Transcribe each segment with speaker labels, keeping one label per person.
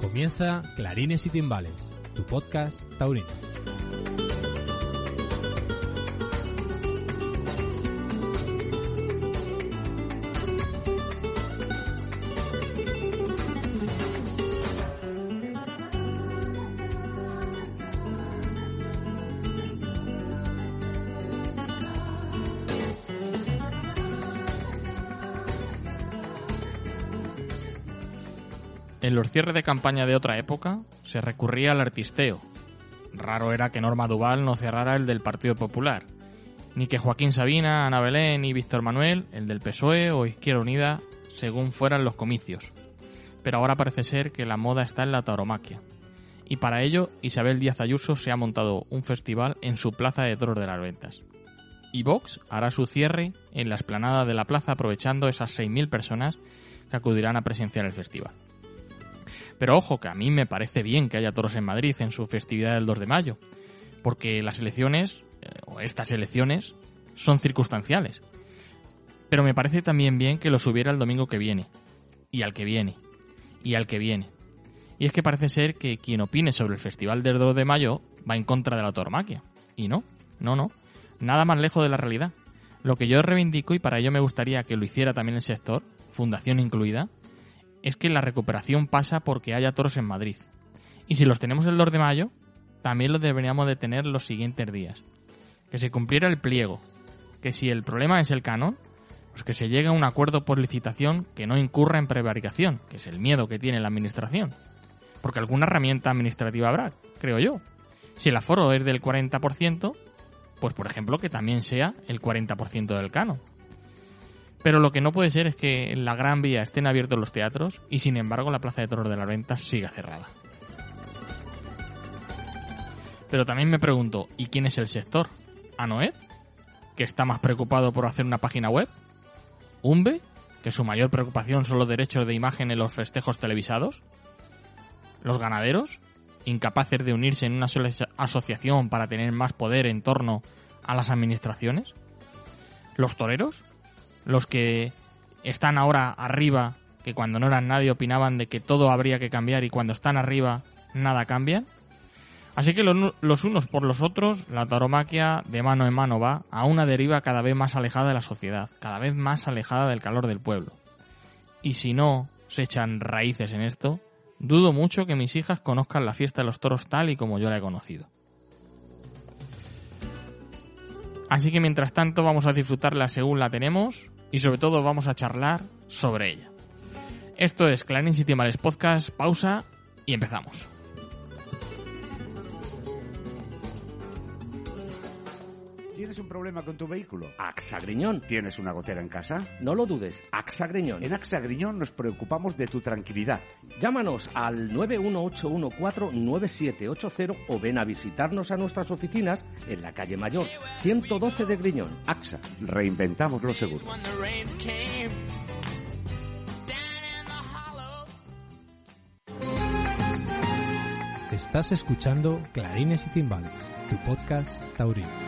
Speaker 1: Comienza Clarines y Timbales, tu podcast taurino.
Speaker 2: Cierres de campaña de otra época se recurría al artisteo. Raro era que Norma Duval no cerrara el del Partido Popular, ni que Joaquín Sabina, Ana Belén y Víctor Manuel, el del PSOE o Izquierda Unida, según fueran los comicios. Pero ahora parece ser que la moda está en la tauromaquia. Y para ello, Isabel Díaz Ayuso se ha montado un festival en su Plaza de Toros de las Ventas. Y Vox hará su cierre en la esplanada de la plaza aprovechando esas 6.000 personas que acudirán a presenciar el festival. Pero ojo, que a mí me parece bien que haya toros en Madrid en su festividad del 2 de mayo, porque las elecciones, eh, o estas elecciones, son circunstanciales. Pero me parece también bien que los hubiera el domingo que viene, y al que viene, y al que viene. Y es que parece ser que quien opine sobre el festival del 2 de mayo va en contra de la tauromaquia. Y no, no, no, nada más lejos de la realidad. Lo que yo reivindico, y para ello me gustaría que lo hiciera también el sector, fundación incluida, es que la recuperación pasa porque haya toros en Madrid. Y si los tenemos el 2 de mayo, también los deberíamos de tener los siguientes días. Que se cumpliera el pliego. Que si el problema es el canon, pues que se llegue a un acuerdo por licitación que no incurra en prevaricación, que es el miedo que tiene la administración. Porque alguna herramienta administrativa habrá, creo yo. Si el aforo es del 40%, pues por ejemplo que también sea el 40% del canon. Pero lo que no puede ser es que en la Gran Vía estén abiertos los teatros y sin embargo la Plaza de Toros de las Ventas siga cerrada. Pero también me pregunto, ¿y quién es el sector? ¿Anoed? ¿Que está más preocupado por hacer una página web? ¿Umbe? ¿Que su mayor preocupación son los derechos de imagen en los festejos televisados? ¿Los ganaderos? ¿Incapaces de unirse en una sola asociación para tener más poder en torno a las administraciones? ¿Los toreros? Los que están ahora arriba, que cuando no eran nadie opinaban de que todo habría que cambiar y cuando están arriba nada cambia. Así que los unos por los otros, la taromaquia de mano en mano va a una deriva cada vez más alejada de la sociedad, cada vez más alejada del calor del pueblo. Y si no se echan raíces en esto, dudo mucho que mis hijas conozcan la fiesta de los toros tal y como yo la he conocido. Así que mientras tanto vamos a disfrutarla según la tenemos, y sobre todo vamos a charlar sobre ella. Esto es Clarín City Males Podcast, pausa y empezamos.
Speaker 3: ¿Tienes un problema con tu vehículo?
Speaker 4: AXA Griñón.
Speaker 3: ¿Tienes una gotera en casa?
Speaker 4: No lo dudes, AXA Griñón.
Speaker 3: En AXA Griñón nos preocupamos de tu tranquilidad.
Speaker 4: Llámanos al 918149780 o ven a visitarnos a nuestras oficinas en la calle Mayor, 112 de Griñón.
Speaker 3: AXA, reinventamos los seguros.
Speaker 1: Estás escuchando Clarines y Timbales, tu podcast taurino.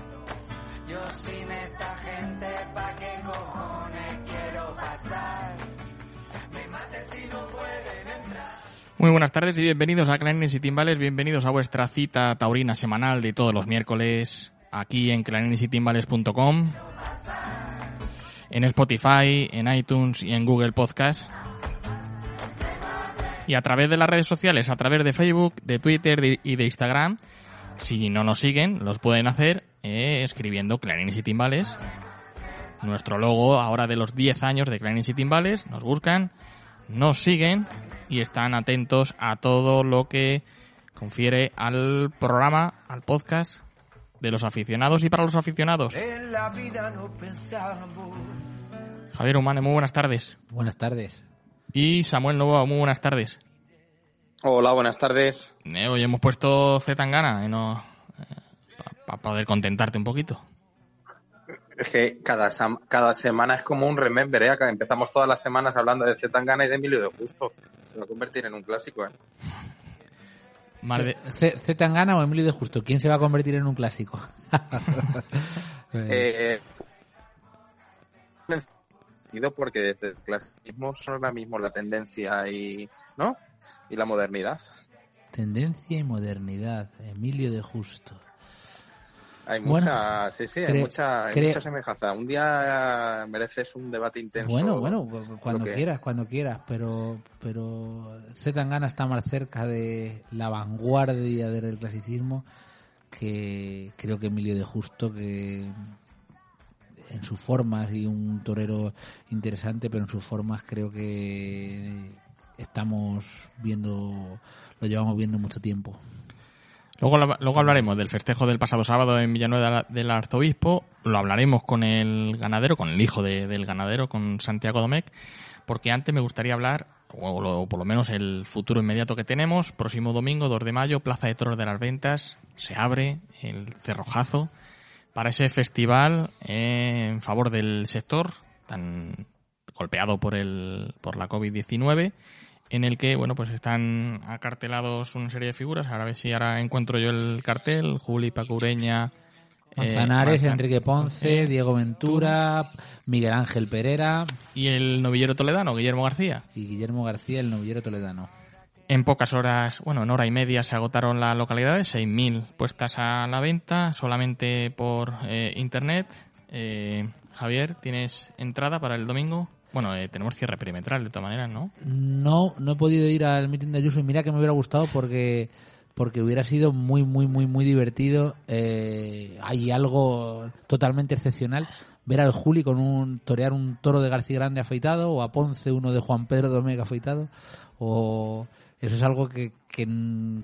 Speaker 5: Yo sin esta gente pa' qué cojones quiero pasar. Me maten si no pueden
Speaker 2: Muy buenas tardes y bienvenidos a Clarines y Timbales, bienvenidos a vuestra cita taurina semanal de todos los miércoles aquí en clarinesytimbales.com, en Spotify, en iTunes y en Google Podcast. Y a través de las redes sociales, a través de Facebook, de Twitter y de Instagram, si no nos siguen, los pueden hacer eh, escribiendo Clarines y Timbales. Nuestro logo ahora de los 10 años de Clarines y Timbales, nos buscan, nos siguen y están atentos a todo lo que confiere al programa, al podcast de los aficionados y para los aficionados.
Speaker 6: En la vida no pensamos.
Speaker 2: Javier Humane, muy buenas tardes.
Speaker 1: Buenas tardes.
Speaker 2: Y Samuel Novoa, muy buenas tardes.
Speaker 7: Hola, buenas tardes.
Speaker 2: Eh, hoy hemos puesto Z Tangana, eh, no, para poder contentarte un poquito.
Speaker 7: Es que cada, semana es como un remember, ¿eh? Empezamos todas las semanas hablando de Zetangana y de Emilio de Justo. Se va a convertir en un clásico, ¿eh?
Speaker 2: De-
Speaker 1: Tangana o Emilio de Justo, ¿quién se va a convertir en un clásico?
Speaker 7: Eh, sentido porque desde el clasismo son ahora mismo la tendencia y, ¿no? Y la modernidad.
Speaker 1: Tendencia y modernidad, Emilio de Justo.
Speaker 7: Hay
Speaker 1: Bueno,
Speaker 7: mucha, sí, sí, hay mucha, hay mucha semejanza. Un día mereces un debate intenso.
Speaker 1: Bueno, bueno, cuando
Speaker 7: que-
Speaker 1: quieras, cuando quieras, pero pero Z Tangana está más cerca de la vanguardia del clasicismo que creo que Emilio de Justo, que en sus formas y un torero interesante, pero en sus formas creo que estamos viendo, lo llevamos viendo mucho tiempo.
Speaker 2: Luego, luego hablaremos del festejo del pasado sábado en Villanueva del Arzobispo. Lo hablaremos con el ganadero, con el hijo de- del ganadero, con Santiago Domecq. Porque antes me gustaría hablar, o, lo- por lo menos el futuro inmediato que tenemos. Próximo domingo, 2 de mayo, Plaza de Toros de las Ventas. Se abre el cerrojazo para ese festival eh, en favor del sector tan golpeado por el por la COVID-19 en el que bueno pues están acartelados una serie de figuras. Ahora a ver si ahora encuentro yo el cartel. Juli Paco Ureña eh,
Speaker 1: Manzanares,
Speaker 2: Manzan-
Speaker 1: Enrique Ponce, Diego Ventura, Miguel Ángel Pereira.
Speaker 2: y el novillero toledano Guillermo García.
Speaker 1: Y Guillermo García, el novillero toledano.
Speaker 2: en pocas horas bueno en hora y media se agotaron las localidades 6.000 puestas a la venta solamente por eh, internet. Eh, Javier tienes entrada para el domingo bueno eh, tenemos cierre perimetral de todas maneras no
Speaker 1: No, no he podido ir al meeting de Ayuso y mira que me hubiera gustado porque porque hubiera sido muy, muy, muy, muy divertido. Eh, hay algo totalmente excepcional. Ver al Juli con un torear un toro de García Grande afeitado o a Ponce uno de Juan Pedro Domega afeitado o eso es algo que, que,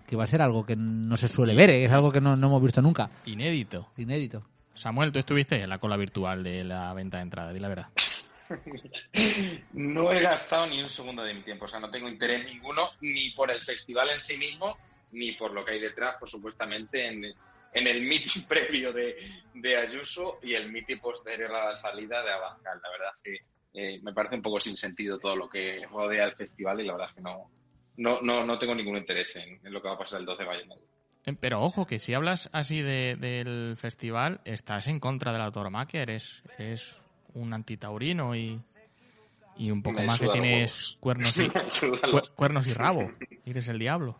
Speaker 1: que va a ser algo que no se suele ver, ¿eh? es algo que no, no hemos visto nunca,
Speaker 2: inédito
Speaker 1: inédito.
Speaker 2: Samuel tú estuviste en la cola virtual de la venta de entrada di la verdad
Speaker 7: No he gastado ni un segundo de mi tiempo, o sea, no tengo interés ninguno ni por el festival en sí mismo, ni por lo que hay detrás, por supuestamente, en, el meeting previo de, Ayuso y el meeting posterior a la salida de Abascal. La verdad es que eh, me parece un poco sin sentido todo lo que rodea el festival y la verdad es que no, no, no, no tengo ningún interés en, lo que va a pasar el 12 de mayo.
Speaker 2: Eh, Pero ojo, que si hablas así de- del festival, estás en contra de la tauromaquia, eres, eres un antitaurino y, y un poco
Speaker 7: Me
Speaker 2: más que tienes cuernos y, cuernos y rabo, y eres el diablo.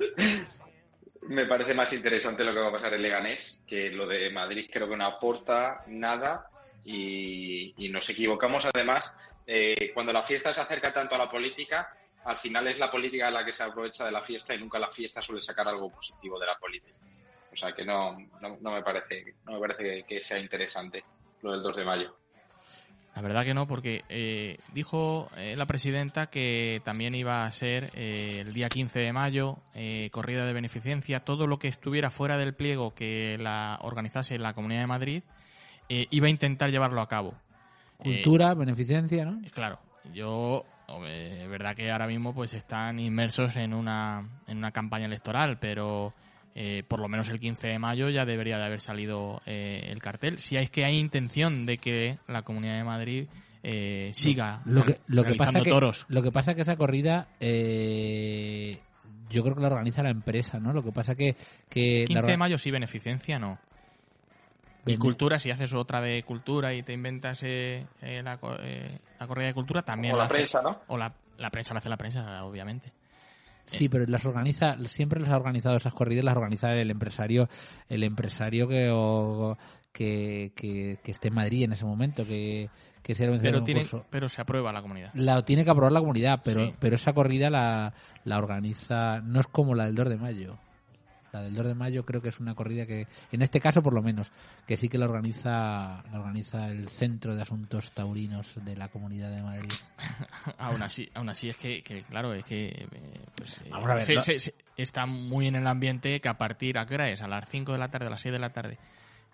Speaker 7: Me parece más interesante lo que va a pasar en Leganés, que lo de Madrid creo que no aporta nada y, y nos equivocamos además. eh, cuando la fiesta se acerca tanto a la política, al final es la política la que se aprovecha de la fiesta y nunca la fiesta suele sacar algo positivo de la política. O sea que no, no, no me parece, no me parece que, que sea interesante lo del 2 de mayo.
Speaker 2: La verdad que no, porque eh, dijo eh, la presidenta que también iba a ser eh, el día 15 de mayo, eh, corrida de beneficencia, todo lo que estuviera fuera del pliego que la organizase la Comunidad de Madrid, eh, iba a intentar llevarlo a cabo.
Speaker 1: Cultura, beneficencia, ¿no?
Speaker 2: Claro, yo, es verdad que ahora mismo pues están inmersos en una, en una campaña electoral, pero eh, por lo menos el 15 de mayo ya debería de haber salido eh, el cartel. Si es que hay intención de que la Comunidad de Madrid eh, siga
Speaker 1: Lo que, lo que pasa que
Speaker 2: toros.
Speaker 1: lo que pasa que esa corrida eh, yo creo que la organiza la empresa, ¿no? Lo que pasa que que la
Speaker 2: 15 de mayo sí, beneficencia no. Y
Speaker 1: Bene-
Speaker 2: cultura, si haces otra de cultura y te inventas eh, eh, la, co- eh, la corrida de cultura, también
Speaker 7: O
Speaker 2: la
Speaker 7: la
Speaker 2: hace-
Speaker 7: prensa, ¿no?
Speaker 2: O la, la prensa la hace la prensa, obviamente.
Speaker 1: Sí, pero las organiza, siempre las ha organizado esas corridas, las organiza el empresario, el empresario que, o- que, que, que esté en Madrid en ese momento, que, que sea el vencedor
Speaker 2: Pero, tiene, pero se aprueba la comunidad.
Speaker 1: La tiene que aprobar la comunidad, pero,
Speaker 2: Sí.
Speaker 1: pero esa corrida la, la organiza, no es como la del 2 de mayo. La del 2 de mayo creo que es una corrida que, en este caso por lo menos, que sí que la organiza, la organiza el Centro de Asuntos Taurinos de la Comunidad de Madrid.
Speaker 2: aún así, aún así es que, que, claro, es que eh, pues, eh,
Speaker 1: Vamos a ver,
Speaker 2: se-
Speaker 1: lo-
Speaker 2: se- se- está muy en el ambiente que a partir, ¿a qué hora es? A las 5 de la tarde, a las 6 de la tarde,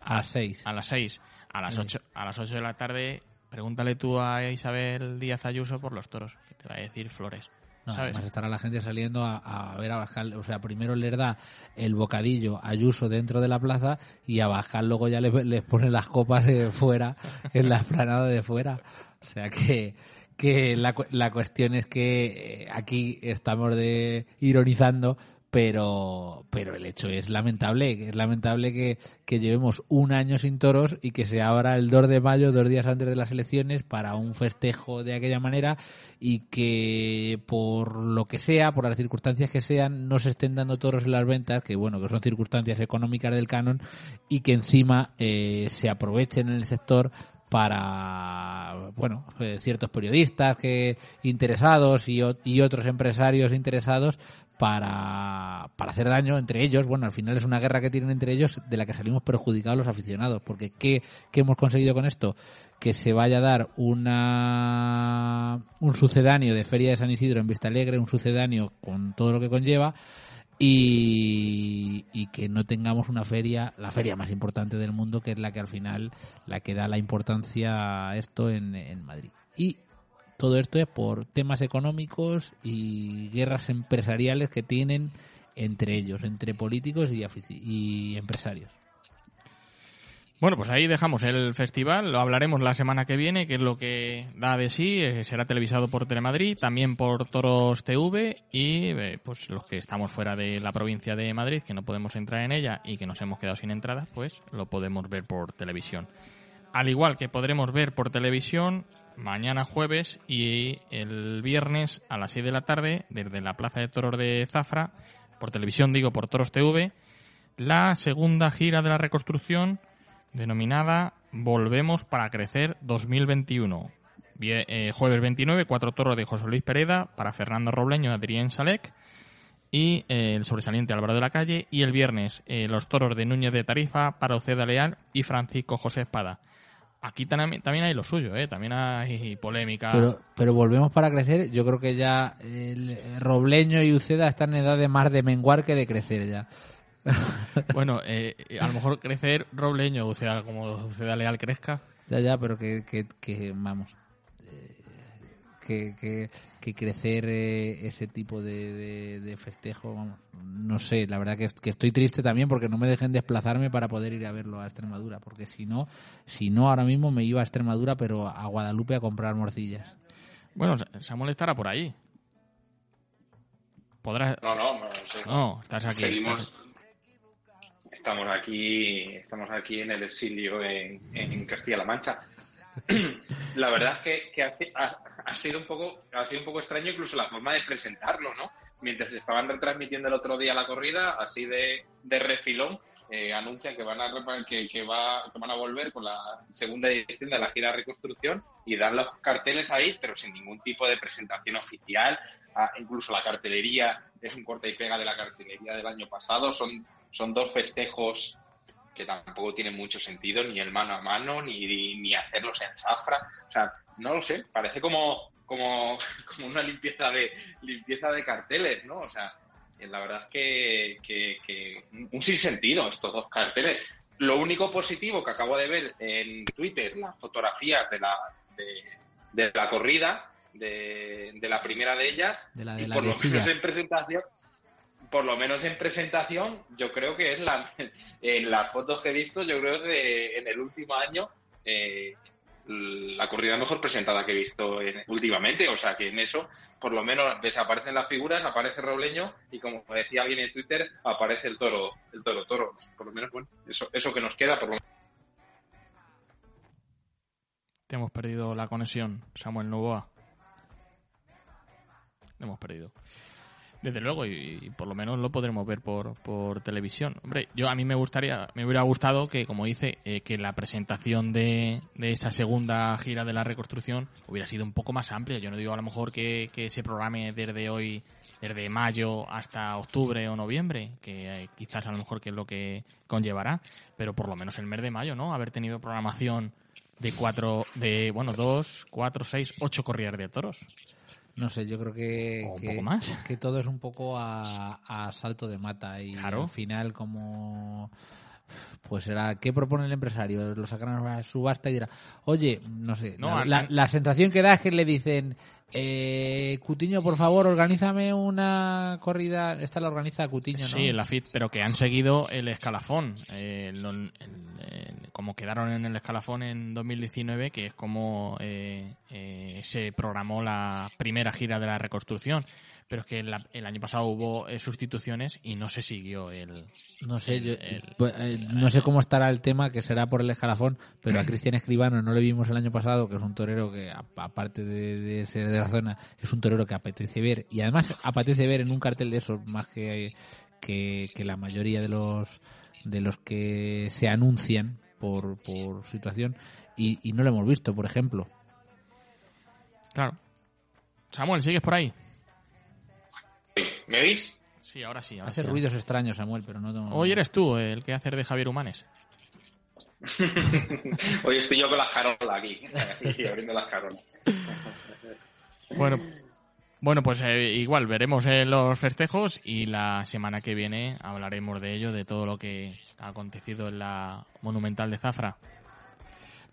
Speaker 1: A las 6.
Speaker 2: a las 6, a las
Speaker 1: Sí.
Speaker 2: 8, a las 8 de la tarde, pregúntale tú a Isabel Díaz Ayuso por los toros, que te va a decir flores.
Speaker 1: No, además estará la gente saliendo a, a ver a Bajal, o sea, primero les da el bocadillo a Ayuso dentro de la plaza y a Bajal luego ya les, les pone las copas de fuera, en la esplanada de fuera. O sea que, que la, la cuestión es que eh, aquí estamos de ironizando, pero, pero el hecho es lamentable, es lamentable que, que llevemos un año sin toros y que se abra el 2 de mayo, dos días antes de las elecciones, para un festejo de aquella manera y que por lo que sea, por las circunstancias que sean, no se estén dando toros en las ventas, que bueno, que son circunstancias económicas del canon y que encima eh, se aprovechen en el sector para bueno eh, ciertos periodistas que interesados y, y otros empresarios interesados para, para hacer daño entre ellos. Bueno, al final es una guerra que tienen entre ellos de la que salimos perjudicados los aficionados. Porque ¿qué, qué hemos conseguido con esto? Que se vaya a dar una, un sucedáneo de Feria de San Isidro en Vista Alegre, un sucedáneo con todo lo que conlleva. Y, y que no tengamos una feria, la feria más importante del mundo, que es la que al final, la que da la importancia a esto en, en Madrid. Y todo esto es por temas económicos y guerras empresariales que tienen entre ellos, entre políticos y, empresarios.
Speaker 2: Bueno, pues ahí dejamos el festival, lo hablaremos la semana que viene, que es lo que da de sí, eh, será televisado por Telemadrid, también por Toros TV y eh, pues los que estamos fuera de la provincia de Madrid, que no podemos entrar en ella y que nos hemos quedado sin entrada, pues lo podemos ver por televisión. Al igual que podremos ver por televisión mañana jueves y el viernes a las 6 de la tarde desde la Plaza de Toros de Zafra, por televisión digo por Toros TV, la segunda gira de la reconstrucción denominada Volvemos para Crecer 2021. Vie- eh, jueves 29, cuatro toros de José Luis Pereda para Fernando Robleño y Adrián Salek y eh, el sobresaliente Álvaro de la Calle y el viernes eh, los toros de Núñez de Tarifa para Oceda Leal y Francisco José Espada. Aquí tam- también hay lo suyo, ¿eh? también hay polémica.
Speaker 1: Pero, pero volvemos para crecer. Yo creo que ya el Robleño y Uceda están en edad de más de menguar que de crecer ya.
Speaker 2: Bueno, eh, a lo mejor crecer Robleño, Uceda, como Uceda Leal crezca.
Speaker 1: Ya, ya, pero que, que, que vamos. Que, que, que crecer eh, ese tipo de, de, de festejo, vamos. No sé, la verdad que, que estoy triste también porque no me dejen desplazarme para poder ir a verlo a Extremadura. Porque si no, si no, ahora mismo me iba a Extremadura, pero a Guadalupe a comprar morcillas.
Speaker 2: Bueno, Sa- Samuel estará por ahí. Podrás...
Speaker 7: No, no, no, sé.
Speaker 2: No, estás aquí.
Speaker 7: Seguimos.
Speaker 2: estás-
Speaker 7: Estamos aquí, estamos aquí en el exilio en, en Castilla-La Mancha. La verdad es que, ha, si- ha- ha sido un poco, ha sido un poco extraño incluso la forma de presentarlo, ¿no? Mientras estaban retransmitiendo el otro día la corrida, así de, de refilón, eh, anuncian que van a que, va, que van a volver con la segunda edición de la gira reconstrucción y dan los carteles ahí, pero sin ningún tipo de presentación oficial. Ah, incluso la cartelería es un corte y pega de la cartelería del año pasado. Son, son dos festejos que tampoco tienen mucho sentido, ni el mano a mano, ni, ni hacerlos en zafra. O sea, no lo sé, parece como, como, como una limpieza de, limpieza de carteles, ¿no? O sea, eh, la verdad es que, que, que un sinsentido estos dos carteles. Lo único positivo que acabo de ver en Twitter, las fotografías de la, de, de la corrida, de, de la primera de ellas,
Speaker 1: De la de
Speaker 7: y
Speaker 1: la
Speaker 7: por lo menos en presentación, por lo menos en presentación, yo creo que es la en las fotos que he visto, yo creo que en el último año eh, la corrida mejor presentada que he visto en- últimamente, o sea que en eso por lo menos desaparecen las figuras, aparece Robleño y como decía alguien en Twitter, aparece el toro, el toro toro, por lo menos bueno, eso eso que nos queda por lo menos.
Speaker 2: Hemos perdido la conexión, Samuel Novoa. Hemos perdido. Desde luego, y, por lo menos lo podremos ver por, por televisión. Hombre, yo a mí me gustaría, me hubiera gustado que, como dice, eh, que la presentación de, de esa segunda gira de la reconstrucción hubiera sido un poco más amplia. Yo no digo a lo mejor que, que se programe desde hoy, desde mayo hasta octubre o noviembre, que eh, quizás a lo mejor que es lo que conllevará, pero por lo menos el mes de mayo, ¿no? Haber tenido programación de cuatro, de, bueno, dos, cuatro, seis, ocho corridas de toros.
Speaker 1: No sé, yo creo que,
Speaker 2: O un
Speaker 1: que,
Speaker 2: poco más.
Speaker 1: que todo es un poco a, a salto de mata y
Speaker 2: Claro.
Speaker 1: al final como pues será ¿qué propone el empresario? Lo sacarán a subasta y dirá, oye, no sé,
Speaker 2: No,
Speaker 1: la, la- la sensación que da es que le dicen eh, Cutiño, por favor, organízame una corrida. Esta la organiza Cutiño, ¿no?
Speaker 2: Sí, la FIT, pero que han seguido el escalafón. eh, como quedaron en el escalafón en 2019, que es como eh, eh, se programó la primera gira de la reconstrucción. Pero es que la- el año pasado hubo eh, sustituciones y no se siguió el.
Speaker 1: No sé,
Speaker 2: el-
Speaker 1: yo-
Speaker 2: el-
Speaker 1: pues, eh, no sé cómo estará el tema, que será por el escalafón, pero a Cristian Escribano no le vimos el año pasado, que es un torero que, aparte de, de ser de la zona, es un torero que apetece ver, y además apetece ver en un cartel de esos más que, que, que la mayoría de los de los que se anuncian por, por situación, y, y no lo hemos visto, por ejemplo.
Speaker 2: Claro. Samuel, ¿sigues por ahí?
Speaker 8: ¿Me oís?
Speaker 2: Sí, ahora sí. Ahora
Speaker 1: Hace
Speaker 2: sí.
Speaker 1: ruidos extraños, Samuel, pero no... no-
Speaker 2: Hoy eres tú el que hace de Javier Humanes.
Speaker 8: Hoy estoy yo con las carolas aquí, aquí abriendo las carolas.
Speaker 2: Bueno, bueno pues eh, igual veremos eh, los festejos y la semana que viene hablaremos de ello, de todo lo que ha acontecido en la Monumental de Zafra.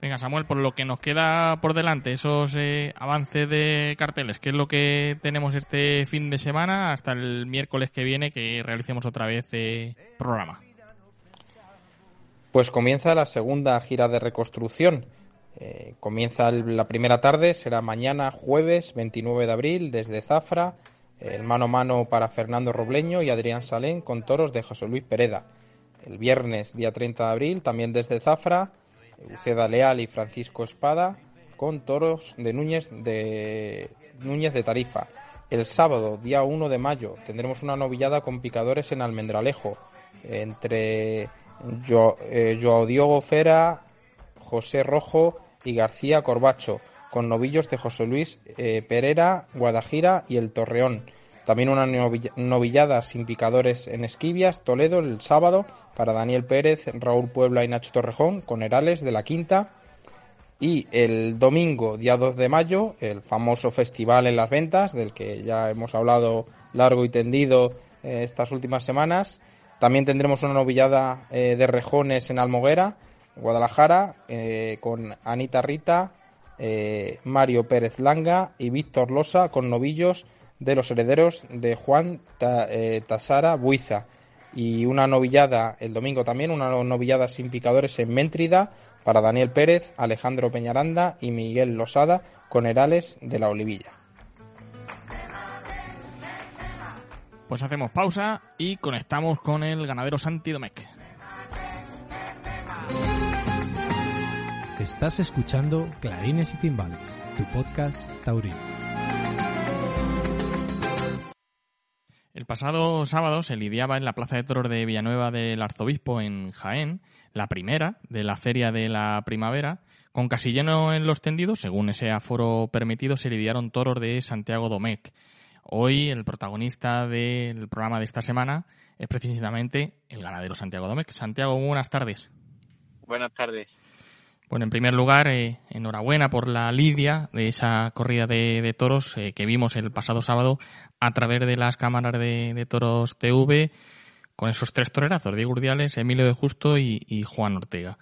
Speaker 2: Venga, Samuel, por lo que nos queda por delante, esos eh, avances de carteles, ¿qué es lo que tenemos este fin de semana hasta el miércoles que viene que realicemos otra vez eh, programa?
Speaker 7: Pues comienza la segunda gira de reconstrucción. Eh, comienza la primera tarde, será mañana jueves 29 de abril desde Zafra, el mano a mano para Fernando Robleño y Adrián Salén con toros de José Luis Pereda. El viernes día 30 de abril también desde Zafra, Uceda Leal y Francisco Espada con toros de Núñez de Núñez de Tarifa. El sábado, día 1 de mayo, tendremos una novillada con picadores en Almendralejo entre eh, Joao Diogo Fera, José Rojo y García Corbacho, con novillos de José Luis eh, Pereira, Guadajira y el Torreón. También una novilla- novillada sin picadores en Esquivias, Toledo, el sábado, para Daniel Pérez, Raúl Puebla y Nacho Torrejón, con Herales de la Quinta. Y el domingo, día 2 de mayo, el famoso festival en las ventas, del que ya hemos hablado largo y tendido eh, estas últimas semanas. También tendremos una novillada eh, de rejones en Almoguera, Guadalajara, eh, con Anita Rita, Mario Pérez Langa y Víctor Losa, con novillos de los herederos de Juan Ta- eh, Tasara Buiza. Y una novillada el domingo también, una novillada sin picadores en Méntrida para Daniel Pérez, Alejandro Peñaranda y Miguel Losada con Herales de la Olivilla.
Speaker 2: Pues hacemos pausa y conectamos con el ganadero Santi Domecq.
Speaker 9: Estás escuchando Clarines y Timbales, tu podcast taurino.
Speaker 2: El pasado sábado se lidiaba en la Plaza de Toros de Villanueva del Arzobispo en Jaén, la primera de la Feria de la Primavera. Con casi lleno en los tendidos, según ese aforo permitido, se lidiaron toros de Santiago Domecq. Hoy el protagonista del programa de esta semana es precisamente el ganadero Santiago Domecq. Santiago, buenas tardes.
Speaker 10: Buenas tardes.
Speaker 2: Bueno, en primer lugar, eh, enhorabuena por la lidia de esa corrida de, toros eh, que vimos el pasado sábado a través de las cámaras de, toros TV con esos tres torerazos, Diego Urdiales, Emilio de Justo y, Juan Ortega.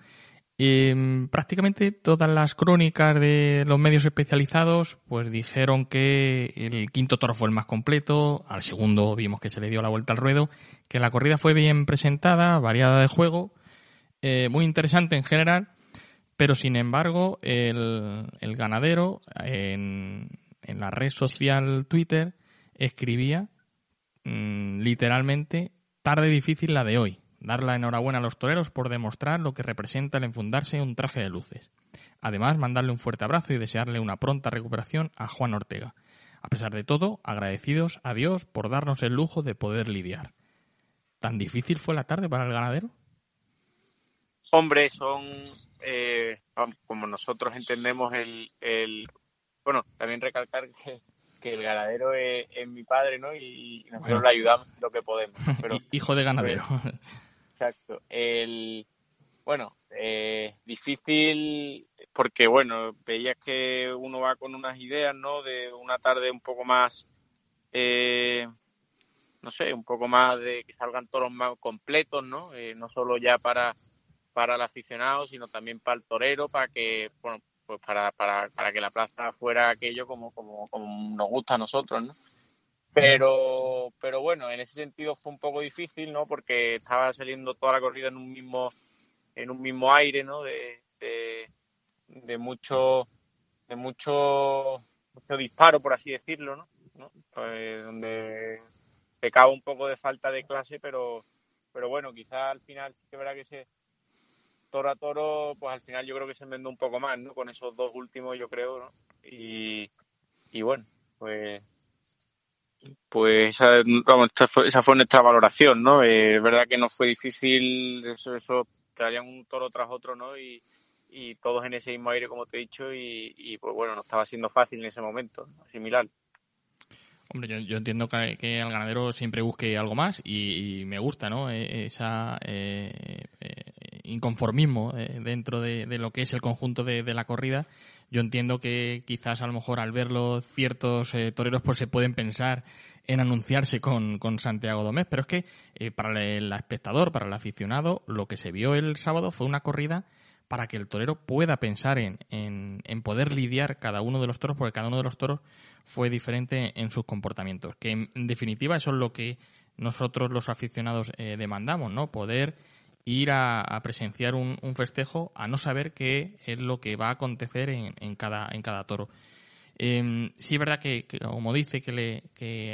Speaker 2: Eh, prácticamente todas las crónicas de los medios especializados pues dijeron que el quinto toro fue el más completo, al segundo vimos que se le dio la vuelta al ruedo, que la corrida fue bien presentada, variada de juego, eh, muy interesante en general, pero sin embargo el, ganadero en, en la red social Twitter escribía mm, literalmente tarde difícil la de hoy. Dar la enhorabuena a los toreros por demostrar lo que representa el enfundarse un traje de luces. Además, mandarle un fuerte abrazo y desearle una pronta recuperación a Juan Ortega. A pesar de todo, agradecidos a Dios por darnos el lujo de poder lidiar. ¿Tan difícil fue la tarde para el ganadero?
Speaker 10: Hombre, son, eh, como nosotros entendemos el, el, bueno, también recalcar que, que el ganadero es, mi padre, ¿no? Y, nosotros le ayudamos lo que podemos. Pero,
Speaker 2: Hijo de ganadero.
Speaker 10: Exacto. El, bueno, eh, difícil porque, bueno, veías que uno va con unas ideas, ¿no? De una tarde un poco más, eh, no sé, un poco más de que salgan toros más completos, ¿no? Eh, no solo ya para, para el aficionado, sino también para el torero, para que, bueno, pues para, para, para que la plaza fuera aquello como, como, nos gusta a nosotros, ¿no? Pero, pero bueno, en ese sentido fue un poco difícil, ¿no? Porque estaba saliendo toda la corrida en un mismo, en un mismo aire, ¿no? De, de, mucho, de mucho, mucho disparo, por así decirlo, ¿no? Pues donde pecaba un poco de falta de clase, pero, pero bueno, quizás al final sí que verá que se toro a toro, pues al final yo creo que se vendó un poco más, ¿no? Con esos dos últimos, yo creo, ¿no? Y, y bueno, pues pues esa, vamos, esa fue nuestra valoración, ¿no? Eh, es verdad que no fue difícil eso, eso que un toro tras otro, ¿no? Y, y todos en ese mismo aire, como te he dicho, y, y pues bueno, no estaba siendo fácil en ese momento, similar.
Speaker 2: Hombre, yo, yo entiendo que, que, el ganadero siempre busque algo más y, y me gusta, ¿no? E, esa eh, eh, inconformismo eh, dentro de, lo que es el conjunto de, la corrida. Yo entiendo que quizás a lo mejor al verlo ciertos eh, toreros pues se pueden pensar en anunciarse con, Santiago Domés, pero es que eh, para el espectador, para el aficionado, lo que se vio el sábado fue una corrida para que el torero pueda pensar en, en, en, poder lidiar cada uno de los toros, porque cada uno de los toros fue diferente en sus comportamientos. Que en, definitiva eso es lo que nosotros los aficionados demandamos, ¿no? Poder ir a, presenciar un, festejo a no saber qué es lo que va a acontecer en, cada, en cada toro. Eh, sí es verdad que, como dice, que, le,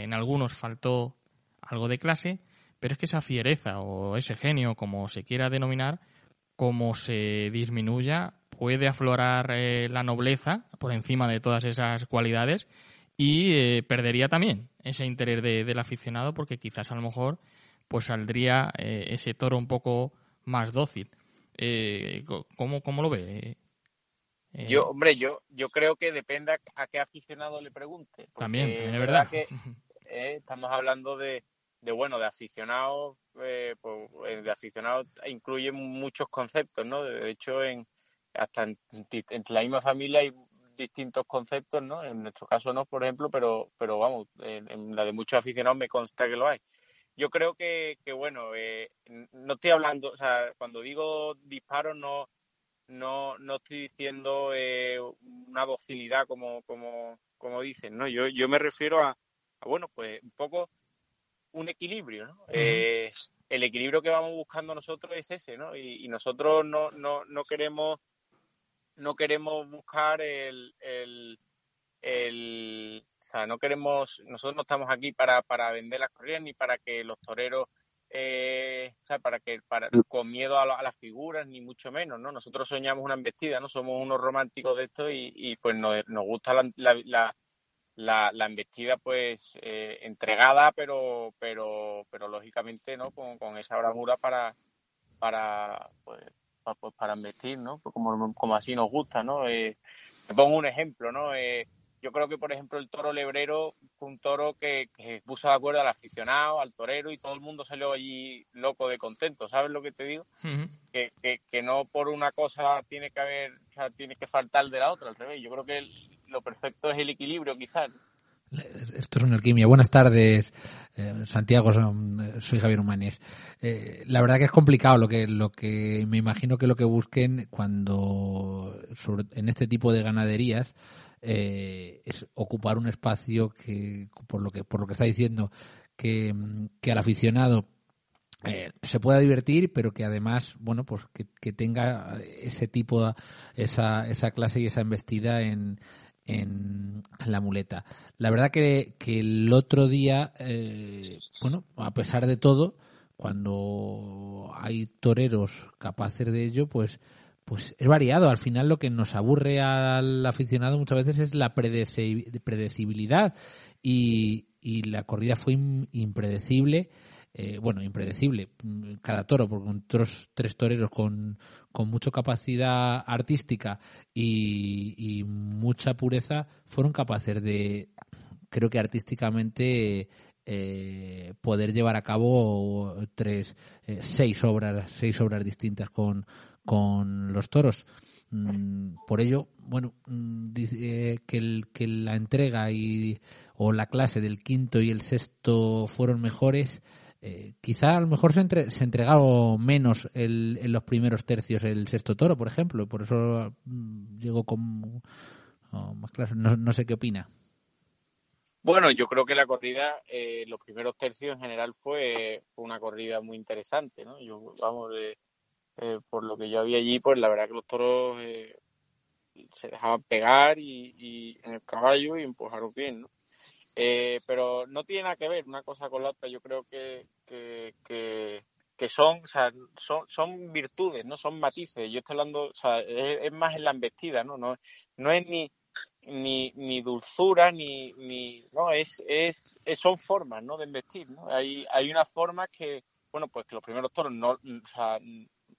Speaker 2: en algunos faltó algo de clase, pero es que esa fiereza o ese genio, como se quiera denominar, como se disminuya, puede aflorar eh, la nobleza por encima de todas esas cualidades y eh, perdería también ese interés de, del aficionado porque quizás a lo mejor pues saldría eh, ese toro un poco más dócil. Eh, ¿cómo, ¿Cómo lo ve?
Speaker 10: Eh, yo, hombre, yo, yo creo que depende a, a qué aficionado le pregunte.
Speaker 2: También, es verdad.
Speaker 10: Que, eh, estamos hablando de, de, bueno, de aficionados, eh, pues, de aficionados incluye muchos conceptos, ¿no? De hecho, en, hasta en, entre la misma familia hay distintos conceptos, ¿no? En nuestro caso no, por ejemplo, pero, pero vamos, en, en la de muchos aficionados me consta que lo hay yo creo que, que bueno, eh, no estoy hablando, o sea, cuando digo disparos no, no, no estoy diciendo eh, una docilidad como, como, como dicen, ¿no? Yo, yo me refiero a, a bueno, pues un poco un equilibrio, ¿no? Uh -huh. eh, el equilibrio que vamos buscando nosotros es ese, ¿no? Y, y nosotros no, no, no queremos no queremos buscar el, el, el o sea, no queremos, nosotros no estamos aquí para, para vender las corridas ni para que los toreros, eh, o sea, para que, para, con miedo a, la, a, las figuras, ni mucho menos, ¿no? Nosotros soñamos una embestida, ¿no? Somos unos románticos de esto y, y pues nos, nos gusta la, la, la, la embestida, pues, eh, entregada, pero, pero, pero lógicamente, ¿no? Con, con esa bravura para, para, pues, para, pues, para embestir, ¿no? Pues como, como así nos gusta, ¿no? Eh, te pongo un ejemplo, ¿no? Eh, yo creo que, por ejemplo, el toro lebrero fue un toro que, que, puso de acuerdo al aficionado, al torero, y todo el mundo salió allí loco de contento. ¿Sabes lo que te digo? Uh -huh. que, que, que, no por una cosa tiene que haber, o sea, tiene que faltar de la otra, al revés. Yo creo que el, lo perfecto es el equilibrio, quizás.
Speaker 1: Esto es una alquimia. Buenas tardes, eh, Santiago. Soy Javier Humanes. Eh, la verdad que es complicado lo que lo que me imagino que lo que busquen cuando sobre, en este tipo de ganaderías eh, es ocupar un espacio que por lo que por lo que está diciendo que, que al aficionado eh, se pueda divertir, pero que además, bueno, pues que, tenga ese tipo, esa, esa clase y esa embestida en, en, en, la muleta. La verdad que, que el otro día, eh, bueno, a pesar de todo, cuando hay toreros capaces de ello, pues pues es variado. Al final lo que nos aburre al aficionado muchas veces es la predeci- predecibilidad y, la corrida fue im- impredecible. eh, bueno, impredecible, mm, cada toro, porque con toros- tres toreros con, con mucha capacidad artística y, y mucha pureza fueron capaces de, creo que artísticamente, eh, poder llevar a cabo tres, eh, seis obras, seis obras distintas con, con los toros. Mm, Por ello, bueno, mm, dice eh, que, el, que la entrega y o la clase del quinto y el sexto fueron mejores. eh, quizá a lo mejor se, entre, se entregado menos el, en los primeros tercios el sexto toro, por ejemplo, por eso mm, llegó con oh, más clase. No, no sé qué opina.
Speaker 10: Bueno, yo creo que la corrida, eh, los primeros tercios en general fue, fue una corrida muy interesante, ¿no? Yo, vamos, eh, eh, por lo que yo había allí, pues la verdad que los toros eh, se dejaban pegar y, en el caballo y empujaron bien, ¿no? Eh, pero no tiene nada que ver una cosa con la otra. Yo creo que, que, que, son, o sea, son, son virtudes, no son matices. Yo estoy hablando, o sea, es, es más en la embestida, ¿no? No, no es ni, ni, ni dulzura, ni, ni no, es, es, son formas, ¿no? De investir, ¿no? Hay, hay unas formas que, bueno, pues que los primeros toros no,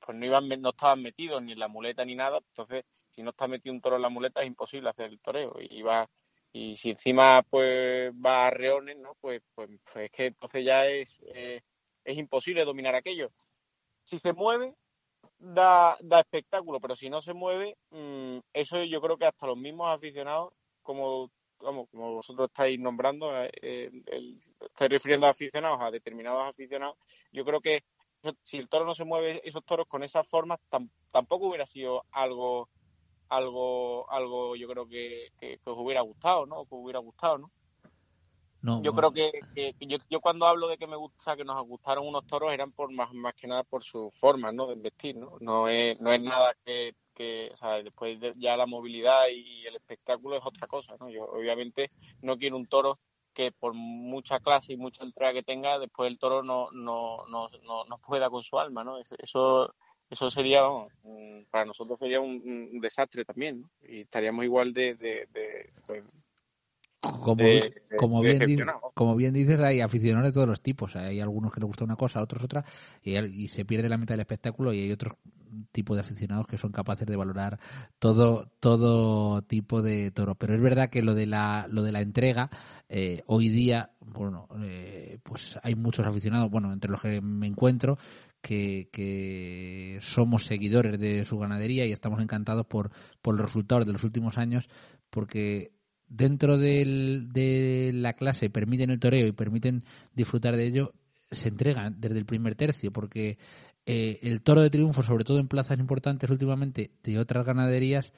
Speaker 10: pues no iban, no estaban metidos ni en la muleta ni nada, entonces si no está metido un toro en la muleta es imposible hacer el toreo y va y si encima pues va a reones, ¿no? Pues, pues, pues es que entonces ya es, eh, es imposible dominar aquello. Si se mueve, da, da espectáculo, pero si no se mueve, mm, eso yo creo que hasta los mismos aficionados, como, vamos, como vosotros estáis nombrando, eh, el- estoy refiriendo a aficionados, a determinados aficionados, yo creo que si el toro no se mueve, esos toros con esas formas, tam- tampoco hubiera sido algo algo algo yo creo que, que, que os hubiera gustado, ¿no? Que os hubiera gustado, ¿no?
Speaker 1: No,
Speaker 10: Yo creo que, que- que yo, yo cuando hablo de que me gusta, que nos gustaron unos toros, eran por más, más que nada por su forma, ¿no? De vestir, ¿no? No es, no es nada que, que, o sea, después de- ya la movilidad y el espectáculo es otra cosa, ¿no? Yo obviamente no quiero un toro que por mucha clase y mucha entrega que tenga, después el toro no, no, no, no, no pueda con su alma, ¿no? Eso- Eso, sería, mm, para nosotros sería un, un desastre también, ¿no? Y estaríamos igual de, de, de, pues,
Speaker 1: como,
Speaker 10: de-
Speaker 1: como, bien, di-
Speaker 10: decepcionado.
Speaker 1: como bien dices, hay aficionados de todos los tipos. Hay algunos que les gusta una cosa, otros otra, y se pierde la mitad del espectáculo, y hay otros tipos de aficionados que son capaces de valorar todo todo tipo de toro. Pero es verdad que lo de la lo de la entrega eh, hoy día, bueno, eh, pues hay muchos aficionados, bueno, entre los que me encuentro, que, que somos seguidores de su ganadería y estamos encantados por, por los resultados de los últimos años, porque dentro del- de la clase permiten el toreo y permiten disfrutar de ello, se entregan desde el primer tercio, porque eh, el toro de triunfo, sobre todo en plazas importantes últimamente de otras ganaderías,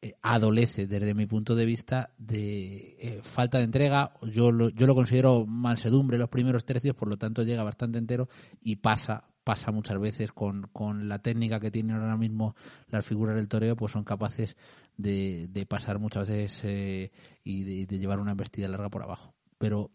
Speaker 1: eh, adolece desde mi punto de vista de eh, falta de entrega. Yo lo, yo lo considero mansedumbre los primeros tercios, por lo tanto llega bastante entero y pasa pasa muchas veces con, con la técnica que tienen ahora mismo las figuras del toreo, pues son capaces de, de pasar muchas veces eh, y de, llevar una embestida larga por abajo. Pero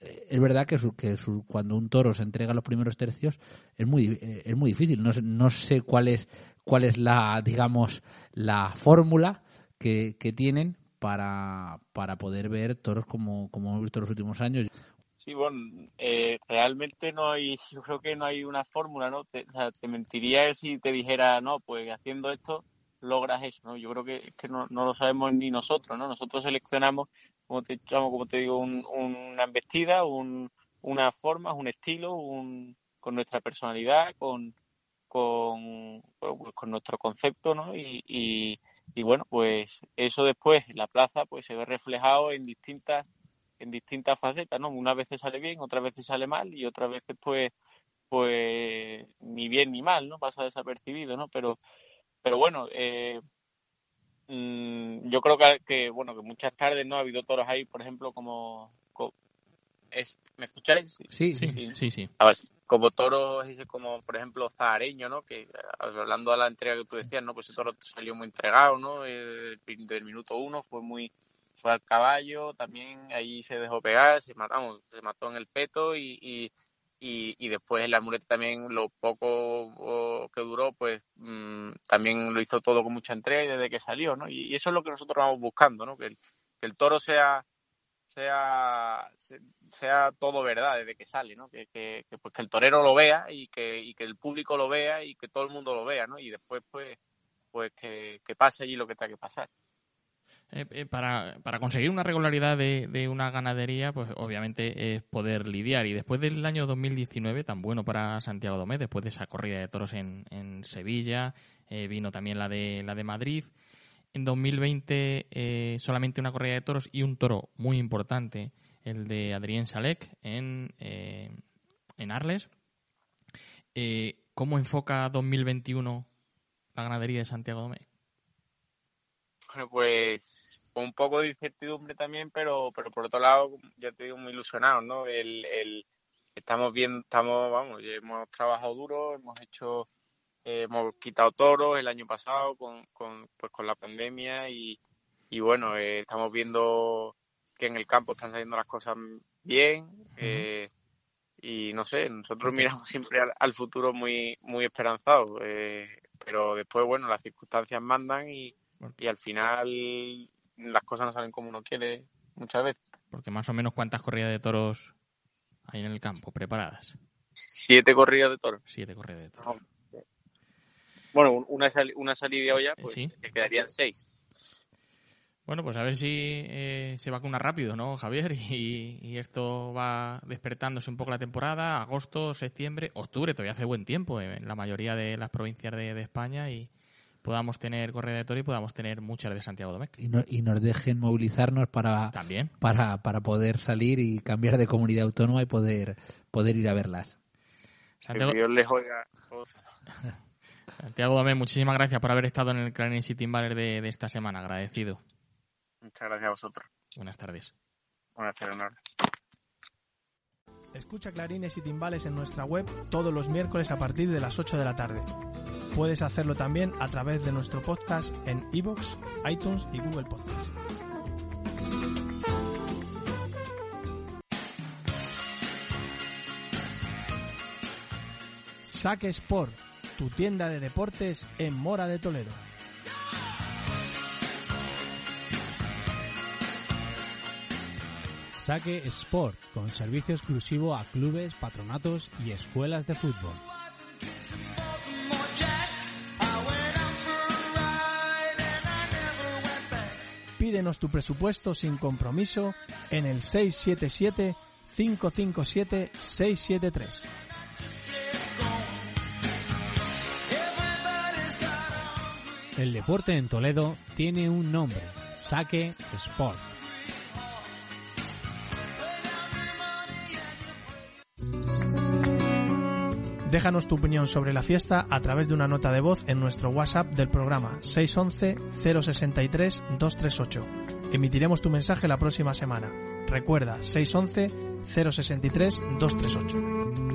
Speaker 1: eh, es verdad que, su- que su- cuando un toro se entrega los primeros tercios es muy eh, es muy difícil. No no sé cuál es cuál es la digamos la fórmula que, que tienen para, para poder ver toros como, como hemos visto en los últimos años.
Speaker 10: Sí, bueno, eh, realmente no hay, yo creo que no hay una fórmula, ¿no? Te, o sea, te mentiría si te dijera, no, pues haciendo esto logras eso, ¿no? Yo creo que, que no, lo sabemos ni nosotros, ¿no? Nosotros seleccionamos, como te, como te digo, un- una embestida, un, una forma, un estilo, un, con nuestra personalidad, con, pues con nuestro concepto, ¿no? Y, y, y bueno, pues eso después la plaza pues se ve reflejado en distintas en distintas facetas, ¿no? Unas veces sale bien, otras veces sale mal y otras veces pues pues ni bien ni mal, ¿no? Pasa desapercibido, ¿no? Pero pero bueno, eh, mm, yo creo que, que, bueno que muchas tardes no ha habido toros ahí, por ejemplo, como, co- es ¿me escucháis?
Speaker 1: Sí,
Speaker 2: Sí,
Speaker 10: sí.
Speaker 2: sí, sí.
Speaker 10: A ver, como toros, ese como por ejemplo Zahareño, ¿no? Que hablando de la entrega que tú decías, ¿no? Pues ese toro salió muy entregado, ¿no? Eh, del del minuto uno fue muy fue al caballo, también ahí se dejó pegar, se matamos, se mató en el peto y, y, y, y después el Almurete también lo poco o, que duró pues mm, también lo hizo todo con mucha entrega desde que salió no y, eso es lo que nosotros vamos buscando no que el, toro sea sea sea todo verdad desde que sale no que, pues que el torero lo vea y que y que el público lo vea y que todo el mundo lo vea no y después pues pues que, que pase allí lo que tenga que pasar
Speaker 2: eh, eh, para, para, conseguir una regularidad de, de, una ganadería, pues obviamente es poder lidiar. Y después del año 2019, tan bueno para Santiago Domé, después de esa corrida de toros en, en Sevilla, eh, vino también la de, la de Madrid. En 2020, eh, solamente una corrida de toros y un toro muy importante, el de Adrián Salek en, eh, en Arles. ¿Cómo enfoca 2021 la ganadería de Santiago Domé?
Speaker 10: Bueno, pues con un poco de incertidumbre también, pero, pero por otro lado, ya te digo, muy ilusionado, ¿no? El, el, estamos bien, estamos, vamos, hemos trabajado duro, hemos hecho, eh, hemos quitado toros el año pasado con, con, pues con la pandemia y, y bueno, eh, estamos viendo que en el campo están saliendo las cosas bien. Eh, y no sé, nosotros miramos siempre al, al futuro muy, muy esperanzado, pero después, bueno, las circunstancias mandan y, y al final las cosas no salen como uno quiere muchas veces.
Speaker 2: Porque más o menos cuántas corridas de toros hay en el campo preparadas.
Speaker 10: Siete corridas de toros.
Speaker 2: Siete corridas de toros.
Speaker 10: Bueno, una, sal una salida ya, pues ¿Sí? que quedarían seis.
Speaker 2: Bueno, pues a ver si eh, se vacuna rápido, ¿no, Javier? Y, y, esto va despertándose un poco la temporada, agosto, septiembre, octubre, todavía hace buen tiempo en la mayoría de las provincias de, de España y, podamos tener corrida de toro y podamos tener muchas de Santiago Domecq.
Speaker 1: Y, no, y, nos dejen movilizarnos para,
Speaker 2: ¿También?
Speaker 1: para para poder salir y cambiar de comunidad autónoma y poder poder ir a verlas.
Speaker 10: Santiago... Dios les oiga.
Speaker 2: Santiago Domecq, muchísimas gracias por haber estado en el Clarence City Timbaler de, de, esta semana. Agradecido.
Speaker 10: Muchas gracias a vosotros.
Speaker 2: Buenas tardes.
Speaker 10: Buenas tardes.
Speaker 11: Escucha Clarines y Timbales en nuestra web todos los miércoles a partir de las 8 de la tarde. Puedes hacerlo también a través de nuestro podcast en iVoox, iTunes y Google Podcast. Saque Sport, tu tienda de deportes en Mora de Toledo. Saque Sport, con servicio exclusivo a clubes, patronatos y escuelas de fútbol. Pídenos tu presupuesto sin compromiso en el 677-557-673. El deporte en Toledo tiene un nombre, Saque Sport. Déjanos tu opinión sobre la fiesta a través de una nota de voz en nuestro WhatsApp del programa 611-063-238. Emitiremos tu mensaje la próxima semana. Recuerda 611-063-238.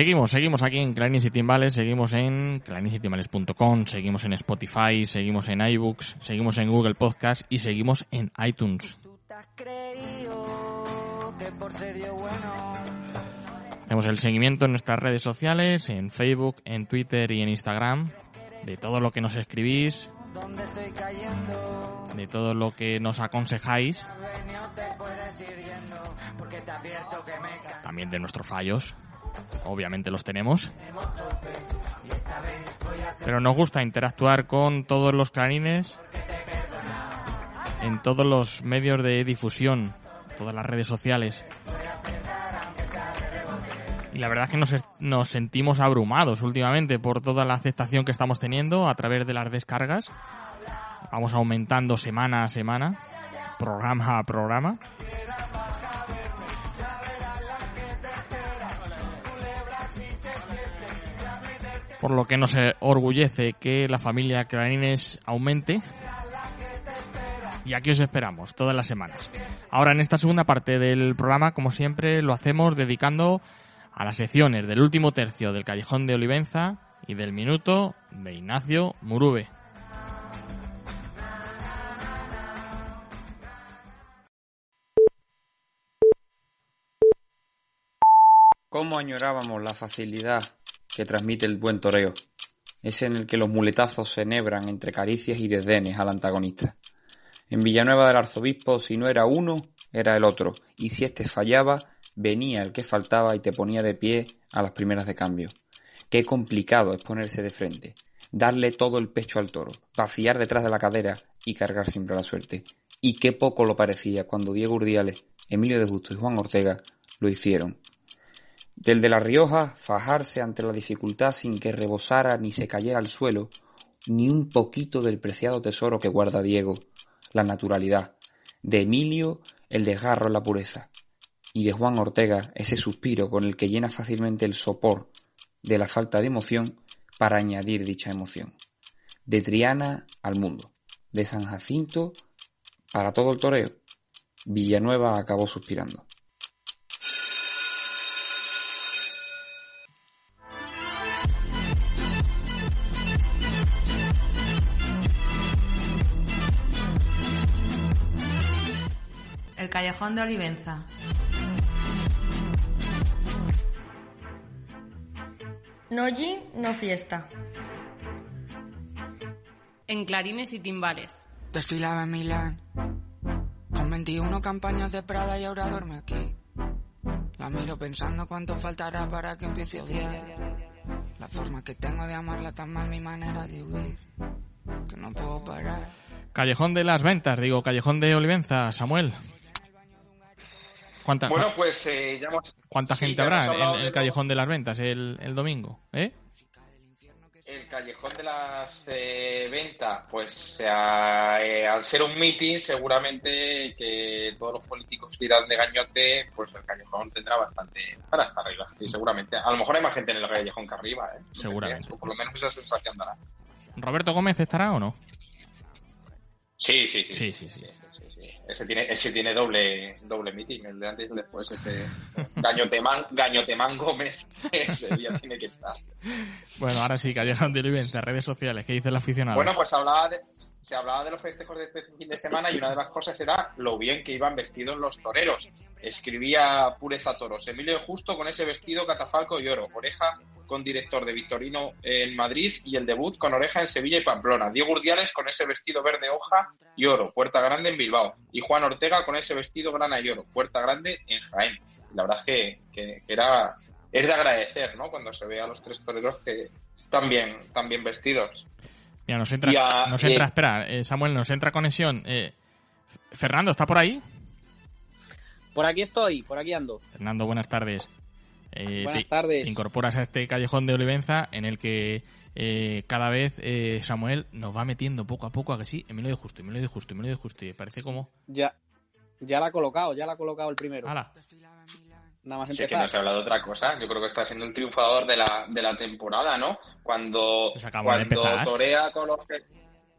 Speaker 2: Seguimos, seguimos aquí en Clarines y Timbales, seguimos en clarinesytimbales.com, seguimos en Spotify, seguimos en iBooks, seguimos en Google Podcast y seguimos en iTunes. Hacemos el seguimiento en nuestras redes sociales, en Facebook, en Twitter y en Instagram, de todo lo que nos escribís, de todo lo que nos aconsejáis, también de nuestros fallos obviamente los tenemos. Pero nos gusta interactuar con todos los clarines en todos los medios de difusión, todas las redes sociales. Y la verdad es que nos, nos sentimos abrumados últimamente por toda la aceptación que estamos teniendo a través de las descargas. Vamos aumentando semana a semana, programa a programa. Por lo que nos orgullece que la familia Clarines aumente. Y aquí os esperamos todas las semanas. Ahora en esta segunda parte del programa, como siempre, lo hacemos dedicando a las secciones del último tercio del Callejón de Olivenza y del minuto de Ignacio Murube.
Speaker 12: Cómo añorábamos la facilidad que transmite el buen toreo, ese en el que los muletazos se enhebran entre caricias y desdenes al antagonista. En Villanueva del Arzobispo, si no era uno, era el otro, y si éste fallaba, venía el que faltaba y te ponía de pie a las primeras de cambio. Qué complicado es ponerse de frente, darle todo el pecho al toro, vaciar detrás de la cadera y cargar siempre la suerte. Y qué poco lo parecía cuando Diego Urdiales, Emilio de Justo y Juan Ortega lo hicieron. Del de La Rioja, fajarse ante la dificultad sin que rebosara ni se cayera al suelo, ni un poquito del preciado tesoro que guarda Diego, la naturalidad. De Emilio, el desgarro en la pureza. Y de Juan Ortega, ese suspiro con el que llena fácilmente el sopor de la falta de emoción para añadir dicha emoción. De Triana al mundo. De San Jacinto para todo el toreo. Villanueva acabó suspirando.
Speaker 13: Callejón de Olivenza.
Speaker 14: No gin, no fiesta.
Speaker 15: En clarines y timbales.
Speaker 5: Desfilaba en Milán con 21 campañas de Prada y ahora duerme aquí. La miro pensando cuánto faltará para que empiece a odiar. La forma que tengo de amarla tan mal, mi manera de huir, que no puedo parar.
Speaker 2: Callejón de las Ventas, digo, Callejón de Olivenza, Samuel. ¿Cuánta,
Speaker 7: Bueno, pues eh, ya hemos...
Speaker 2: ¿Cuánta
Speaker 7: sí,
Speaker 2: gente habrá en el
Speaker 7: de
Speaker 2: Callejón de las Ventas el, el domingo? ¿Eh?
Speaker 7: El callejón de las eh, ventas, pues eh, al ser un meeting, seguramente que todos los políticos tiran de gañote, pues el callejón tendrá bastante para hasta arriba. Y seguramente, a lo mejor hay más gente en el callejón que arriba, ¿eh?
Speaker 2: Seguramente.
Speaker 7: Por lo menos esa sensación dará.
Speaker 2: ¿Roberto Gómez estará o no?
Speaker 7: Sí, sí, sí.
Speaker 2: Sí, sí, sí.
Speaker 7: Ese tiene, ese tiene doble, doble meeting, el de antes y el después. Este Gañotemán, Gañotemán Gómez, ese día tiene que estar.
Speaker 2: Bueno, ahora sí, Callejón de Olivenza, redes sociales, ¿qué dice el aficionado?
Speaker 7: Bueno, pues hablaba de- se hablaba de los festejos de este fin de semana y una de las cosas era lo bien que iban vestidos los toreros. Escribía Pureza Toros. Emilio Justo con ese vestido catafalco y oro. Oreja con director de Victorino en Madrid y el debut con oreja en Sevilla y Pamplona. Diego Urdiales con ese vestido verde hoja y oro. Puerta Grande en Bilbao. Y Juan Ortega con ese vestido grana y oro. Puerta Grande en Jaén. La verdad que, que- era es de agradecer, ¿no? Cuando se ve a los tres toreros que están bien vestidos.
Speaker 2: Mira, nos entra,
Speaker 7: a-
Speaker 2: nos entra espera, eh, Samuel, nos entra conexión. Eh, Fernando, ¿está por ahí?
Speaker 16: Por aquí estoy, por aquí ando.
Speaker 2: Fernando, buenas tardes. Eh,
Speaker 16: Buenas
Speaker 2: te-
Speaker 16: tardes.
Speaker 2: Te incorporas a este callejón de Olivenza en el que eh, cada vez eh, Samuel nos va metiendo poco a poco a que sí, Emilio de Justo, Emilio de Justo, Emilio de Justo. Y parece como...
Speaker 16: Ya, ya la ha colocado, ya la ha colocado el primero.
Speaker 2: Hala.
Speaker 16: Nada más
Speaker 7: Sí, que
Speaker 16: empezar.
Speaker 7: no se habla de otra cosa. Yo creo que está siendo el triunfador de la, de la temporada, ¿no? Cuando,
Speaker 2: Pues de
Speaker 7: cuando
Speaker 2: empezar.
Speaker 7: torea con los que...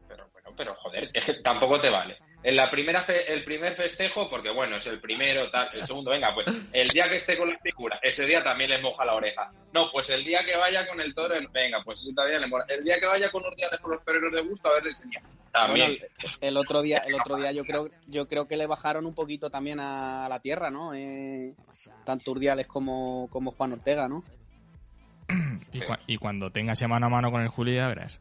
Speaker 7: Pero bueno, pero joder, es que tampoco te vale. En la primera fe- el primer festejo, porque bueno, es el primero, tal, el segundo, venga, pues el día que esté con la figura, ese día también le moja la oreja. No, pues el día que vaya con el toro, venga, pues ese también le moja. El día que vaya con los días con los toreros de gusto, a ver, le enseña. También.
Speaker 16: Bueno, el, otro día, el otro día yo creo, yo creo que le bajaron un poquito también a la tierra, ¿no? Eh, tanto Urdiales como, como Juan Ortega, ¿no?
Speaker 2: Y, cua- y cuando tenga ese mano a mano con el Juli, ya verás.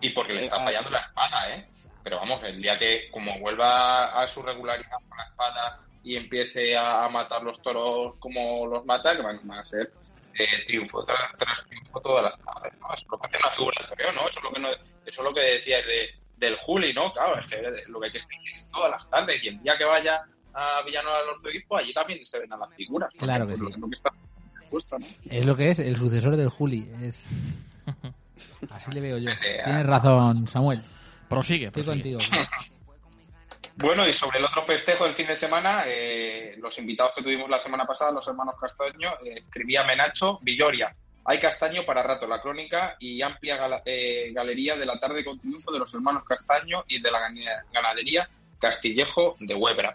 Speaker 7: Y porque le está fallando la espada, ¿eh? Pero vamos, el día que como vuelva a su regularidad con la espada y empiece a, a matar los toros como los mata, que van, van a ser eh, triunfo tras, tras triunfo todas las tardes, ¿no? Eso es lo que hace una figura del toreo, ¿no? Eso es lo que, no, eso es lo que decías de, del Juli, ¿no? Claro, es que lo que hay que seguir es todas las tardes y el día que vaya a Villanueva del Arzobispo, allí también se ven a las figuras. ¿no?
Speaker 1: Claro que
Speaker 7: Es
Speaker 1: sí.
Speaker 7: lo que está.
Speaker 1: Es lo que es, el sucesor del Juli. Es... Así le veo yo. Tienes razón, Samuel.
Speaker 2: Prosigue,
Speaker 1: Estoy
Speaker 2: prosigue.
Speaker 1: contigo.
Speaker 7: Bueno, y sobre el otro festejo del fin de semana, eh, los invitados que tuvimos la semana pasada, los hermanos Castaño, eh, escribía Menacho, Villoria. Hay castaño para rato, la crónica y amplia gala- eh, galería de la tarde con triunfo de los hermanos Castaño y de la gana- ganadería Castillejo de Huebra.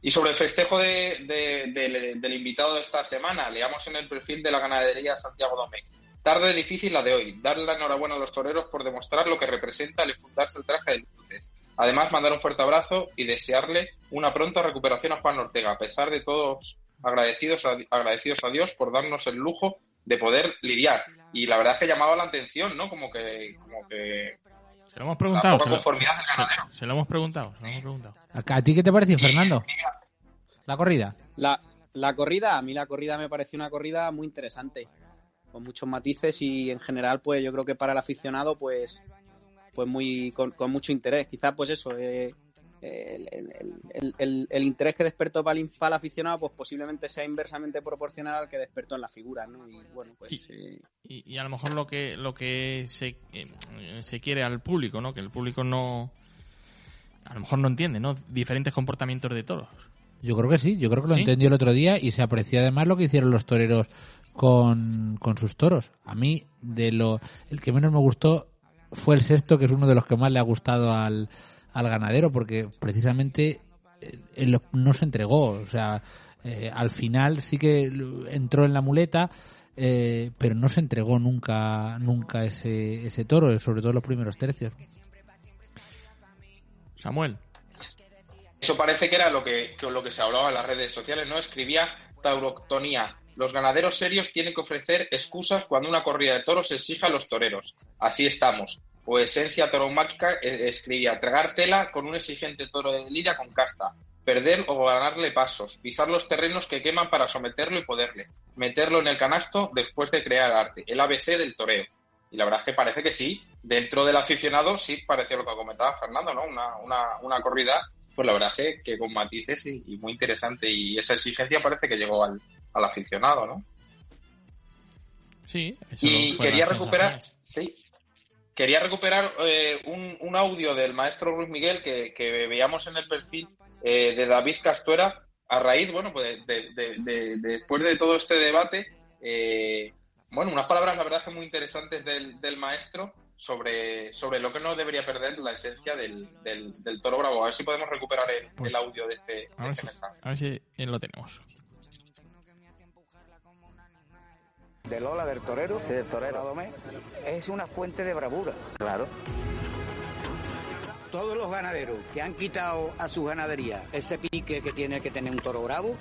Speaker 7: Y sobre el festejo de- de- del- del invitado de esta semana, leamos en el perfil de la ganadería Santiago Domecq. Tarde difícil la de hoy. Darle la enhorabuena a los toreros por demostrar lo que representa el fundarse el traje de luces. Además, mandar un fuerte abrazo y desearle una pronta recuperación a Juan Ortega, a pesar de todos agradecidos a, agradecidos a Dios por darnos el lujo de poder lidiar. Y la verdad es que llamaba la atención, ¿no? Como que, como que
Speaker 2: Se lo hemos preguntado. Se lo, se- se lo hemos preguntado. Se lo hemos preguntado.
Speaker 1: ¿A a ti qué te pareció, Fernando? La corrida.
Speaker 16: La, la corrida, a mí la corrida me pareció una corrida muy interesante, con muchos matices y en general, pues yo creo que para el aficionado, pues, pues muy con, con mucho interés. Quizás, pues eso, eh, el, el- el- el- el interés que despertó para el, para el aficionado, pues posiblemente sea inversamente proporcional al que despertó en la figura, ¿no? Y bueno, pues eh,
Speaker 2: Y, y a lo mejor lo que lo que se, eh, se quiere al público, ¿no? Que el público no a lo mejor no entiende, ¿no? Diferentes comportamientos de toros.
Speaker 1: Yo creo que sí, yo creo que lo
Speaker 2: ¿Sí?
Speaker 1: entendió el otro día y se apreció además lo que hicieron los toreros con, con sus toros. A mí, de lo el que menos me gustó fue el sexto, que es uno de los que más le ha gustado al, al ganadero, porque precisamente eh, él no se entregó. O sea, eh, al final sí que entró en la muleta, eh, pero no se entregó nunca nunca ese, ese toro, sobre todo en los primeros tercios.
Speaker 2: Samuel.
Speaker 7: Eso parece que era lo que, que lo que se hablaba en las redes sociales, ¿no? Escribía Tauroctonía. Los ganaderos serios tienen que ofrecer excusas cuando una corrida de toros exige a los toreros. Así estamos. O esencia tauromáquica eh, escribía tragar tela con un exigente toro de lidia con casta, perder o ganarle pasos, pisar los terrenos que queman para someterlo y poderle, meterlo en el canasto después de crear arte, el ABC del toreo. Y la verdad es que parece que sí, dentro del aficionado sí pareció lo que comentaba Fernando, ¿no? Una, una, corrida, pues la verdad es que, con matices y muy interesante. Y esa exigencia parece que llegó al, al aficionado, ¿no?
Speaker 2: Sí, eso
Speaker 7: Y
Speaker 2: fue
Speaker 7: quería recuperar, sí, quería recuperar eh, un, un audio del maestro Ruiz Miguel que, que veíamos en el perfil eh, de David Castuera a raíz, bueno, pues de, de- de- de- después de todo este debate, eh, bueno, unas palabras la verdad que muy interesantes del, del maestro sobre, sobre lo que no debería perder la esencia del, del, del toro bravo. A ver si podemos recuperar el,
Speaker 2: Pues,
Speaker 7: el audio de este, de este
Speaker 2: si,
Speaker 7: mensaje.
Speaker 2: a ver si lo tenemos.
Speaker 17: De Lola del torero, del torero. es una fuente de bravura. Claro. Todos los ganaderos que han quitado a su ganadería ese pique que tiene que tener un toro bravo,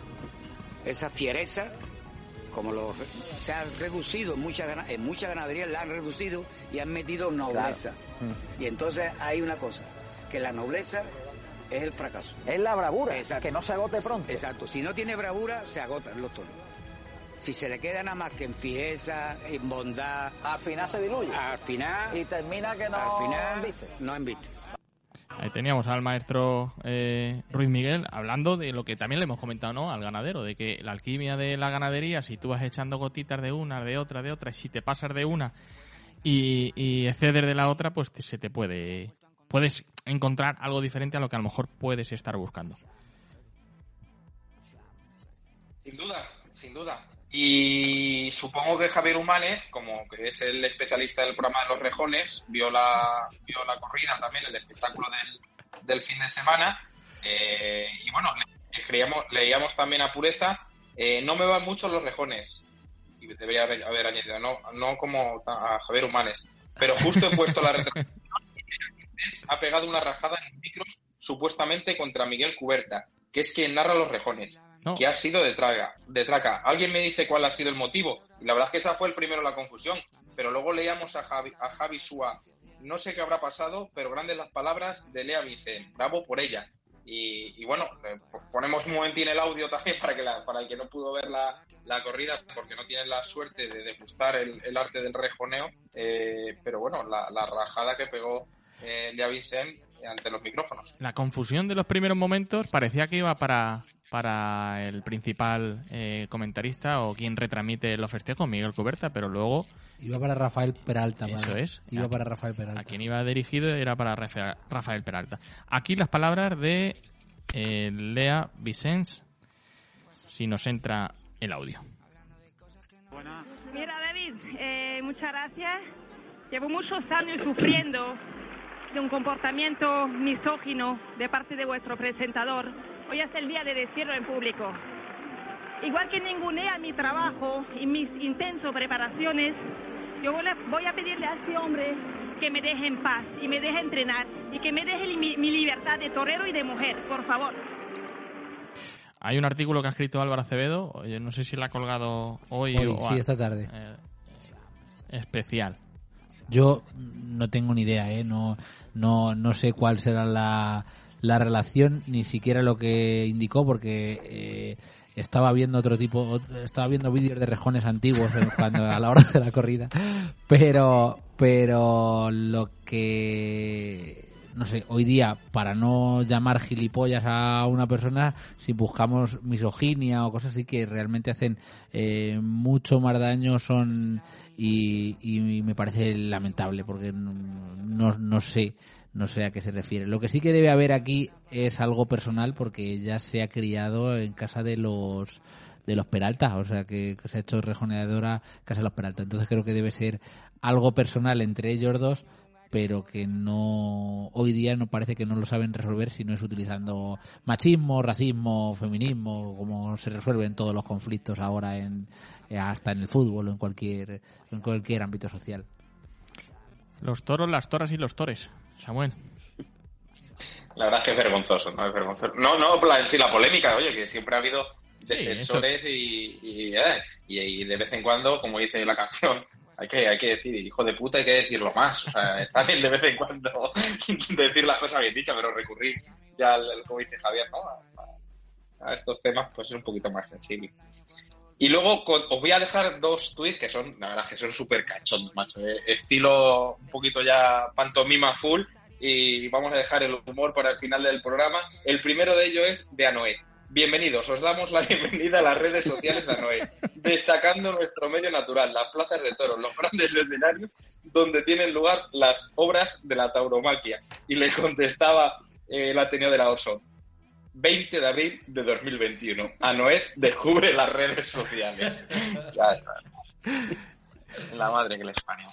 Speaker 17: esa fiereza, como lo, se ha reducido en muchas, en muchas ganaderías, la han reducido y han metido nobleza. Y entonces hay una cosa, que la nobleza es el fracaso.
Speaker 18: Es la bravura,
Speaker 17: que no se agote pronto. Exacto, si no tiene bravura, se agotan los toros. Si se le queda nada más que en fijeza, en bondad...
Speaker 18: Al final se diluye.
Speaker 17: Al final...
Speaker 18: Y termina que no
Speaker 17: Al final, no embiste.
Speaker 2: Ahí teníamos al maestro eh, Ruiz Miguel hablando de lo que también le hemos comentado ¿no? al ganadero, de que la alquimia de la ganadería, si tú vas echando gotitas de una, de otra, de otra, y si te pasas de una y, y exceder de la otra, pues te- se te puede... Puedes encontrar algo diferente a lo que a lo mejor puedes estar buscando.
Speaker 7: Sin duda, sin duda. Y supongo que Javier Humane, como que es el especialista del programa de los rejones, vio la, vio la corrida también, el espectáculo del, fin de semana. eh, y bueno, le, creíamos- leíamos también a Pureza, eh, no me van mucho los rejones. Y debería haber, haber añadido, no, no como a Javier Humanes. Pero justo he puesto la ha pegado una rajada en los micros supuestamente contra Miguel Cuberta, que es quien narra los rejones que ha sido de traga, de traca. Alguien me dice cuál ha sido el motivo. Y la verdad es que esa fue el primero la confusión. Pero luego leíamos a Javi, a Javi Sua. No sé qué habrá pasado, pero grandes las palabras de Lea Vicen. Bravo por ella. Y, y bueno, eh, pues ponemos un momentín el audio también para que la- para el que no pudo ver la, la corrida, porque no tiene la suerte de degustar el, el arte del rejoneo. eh, pero bueno, la, la rajada que pegó eh, Lea Vicent ante los micrófonos.
Speaker 2: La confusión de los primeros momentos parecía que iba para, para el principal eh, comentarista o quien retransmite los festejos, Miguel Cuberta, pero luego
Speaker 1: Iba para Rafael Peralta.
Speaker 2: Eso
Speaker 1: vale.
Speaker 2: es.
Speaker 1: Iba
Speaker 2: A-
Speaker 1: para Rafael Peralta.
Speaker 2: a quien iba dirigido era para Rafa- Rafael Peralta. Aquí las palabras de eh, Lea Vicens, si nos entra el audio.
Speaker 19: Mira, David, eh, muchas gracias. Llevo muchos años sufriendo de un comportamiento misógino de parte de vuestro presentador. Hoy es el día de decirlo en público. Igual que ningunea mi trabajo y mis intensas preparaciones, yo voy a, pedirle a este hombre que me deje en paz y me deje entrenar y que me deje mi, mi libertad de torero y de mujer, por favor.
Speaker 2: Hay un artículo que ha escrito Álvaro Acevedo, yo no sé si lo ha colgado hoy,
Speaker 1: Hoy,
Speaker 2: o
Speaker 1: sí,
Speaker 2: a-
Speaker 1: esta tarde.
Speaker 2: eh, especial.
Speaker 1: Yo no tengo ni idea, ¿eh? No, no, no sé cuál será la, la relación, ni siquiera lo que indicó, porque eh, estaba viendo otro tipo, estaba viendo vídeos de rejones antiguos cuando a la hora de la corrida, pero, pero lo que no sé, hoy día, para no llamar gilipollas a una persona, si buscamos misoginia o cosas así que realmente hacen eh, mucho más daño son y, y me parece lamentable porque no, no sé no sé a qué se refiere. Lo que sí que debe haber aquí es algo personal porque ella se ha criado en casa de los de los Peralta, o sea que, se ha hecho rejoneadora casa de los Peralta. Entonces creo que debe ser algo personal entre ellos dos pero que no hoy día no parece que no lo saben resolver si no es utilizando machismo, racismo, feminismo, como se resuelven todos los conflictos ahora en hasta en el fútbol o en cualquier en cualquier ámbito social.
Speaker 2: Los toros, las toras y los tores. Samuel.
Speaker 7: La verdad es que es vergonzoso, ¿no? Es vergonzoso. No, no, en sí, la polémica, oye, que siempre ha habido defensores y, y, eh, y- y de vez en cuando, como dice la canción, hay que, hay que decir, hijo de puta, hay que decirlo más. O sea, está bien de vez en cuando decir las cosas bien dichas, pero recurrir ya, al, al- como dice Javier, ¿no? A, a estos temas, pues es un poquito más sensible. Y luego os voy a dejar dos tweets que son, la verdad, que son súper cachondos, macho. eh, Estilo un poquito ya pantomima full. Y vamos a dejar el humor para el final del programa. El primero de ellos es de Anoé. Bienvenidos, os damos la bienvenida a las redes sociales de Anoé, destacando nuestro medio natural, las plazas de toros, los grandes escenarios donde tienen lugar las obras de la tauromaquia. Y le contestaba eh, el Ateneo de la Orson. 20 de abril de 2021. Anoed descubre las redes sociales. Ya está. La madre que les parió.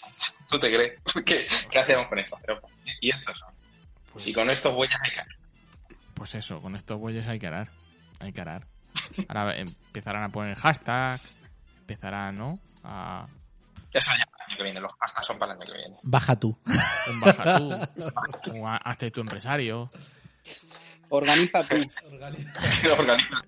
Speaker 7: ¿Tú te crees? ¿Qué, qué hacemos con eso? Pero, y estos son. y con estos huellas hay que hacer.
Speaker 2: Pues eso, con estos bueyes hay que arar. Hay que arar. Ahora empezarán a poner hashtag, empezarán, ¿no? A...
Speaker 7: Eso ya para el año que viene. Los hashtags son para el año que viene.
Speaker 1: Baja tú.
Speaker 2: Un baja tú, hazte tu empresario.
Speaker 16: Organiza tú.
Speaker 7: Organiza.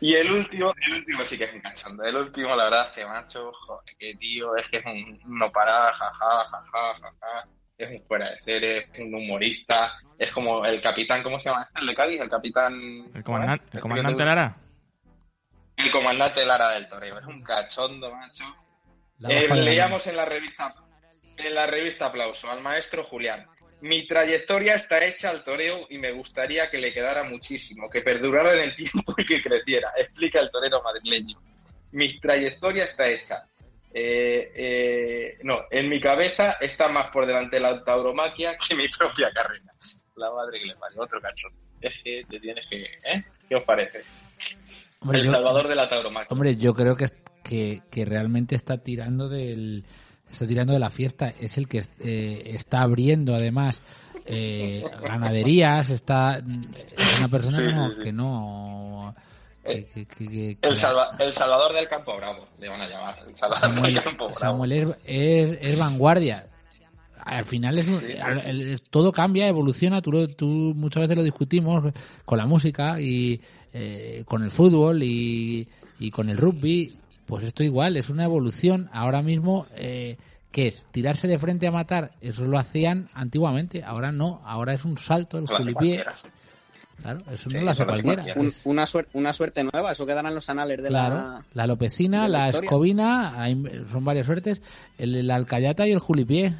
Speaker 7: Y el último, el último sí que es un cachondo. El último, la verdad, que macho, joder, que tío, es que es un no parar, jaja, jaja, jaja. Es un fuera de serie, es un humorista. Es como el capitán, ¿cómo se llama este? El de Cádiz, el capitán.
Speaker 2: El comandante, Lara.
Speaker 7: El comandante Lara del Toreo. Es un cachondo, macho. Eh, leíamos en la revista en la revista Aplauso al maestro Julián. Mi trayectoria está hecha al toreo y me gustaría que le quedara muchísimo, que perdurara en el tiempo y que creciera, explica el torero madrileño. Mi trayectoria está hecha. Eh, eh, no, en mi cabeza está más por delante la tauromaquia que mi propia carrera. La madre que le parió, otro cachón. Es que te tienes que... ¿eh? ¿Qué os parece?
Speaker 1: Hombre,
Speaker 7: el
Speaker 1: yo-
Speaker 7: salvador de la tauromaquia.
Speaker 1: Hombre, yo creo que, que, que realmente está tirando del está tirando de la fiesta. Es el que eh, está abriendo además eh, ganaderías. Está es una persona
Speaker 7: Sí,
Speaker 1: que no
Speaker 7: sí, sí.
Speaker 1: que no que- que- que- que-
Speaker 7: El,
Speaker 1: que-
Speaker 7: salva- el salvador del campo bravo, le van a llamar. El salvador
Speaker 1: Samuel,
Speaker 7: del campo bravo.
Speaker 1: Samuel es, es, es vanguardia. Al final es, el- todo cambia, evoluciona. Tú, tú muchas veces lo discutimos con la música y eh, con el fútbol y, y con el rugby. Pues esto igual, es una evolución. Ahora mismo, eh, ¿Qué es? ¿Tirarse de frente a matar? Eso lo hacían antiguamente, ahora no, ahora es un salto, el
Speaker 10: cualquiera.
Speaker 1: Claro, eso
Speaker 10: Sí,
Speaker 1: no lo hace cualquiera.
Speaker 10: cualquiera.
Speaker 1: Es-
Speaker 16: Un- una, suerte, una suerte nueva, eso quedará en los anales de
Speaker 1: claro,
Speaker 16: la...
Speaker 1: la lopecina,
Speaker 16: la
Speaker 1: la, escobina, hay- son varias suertes, el, el alcayata y el julipié.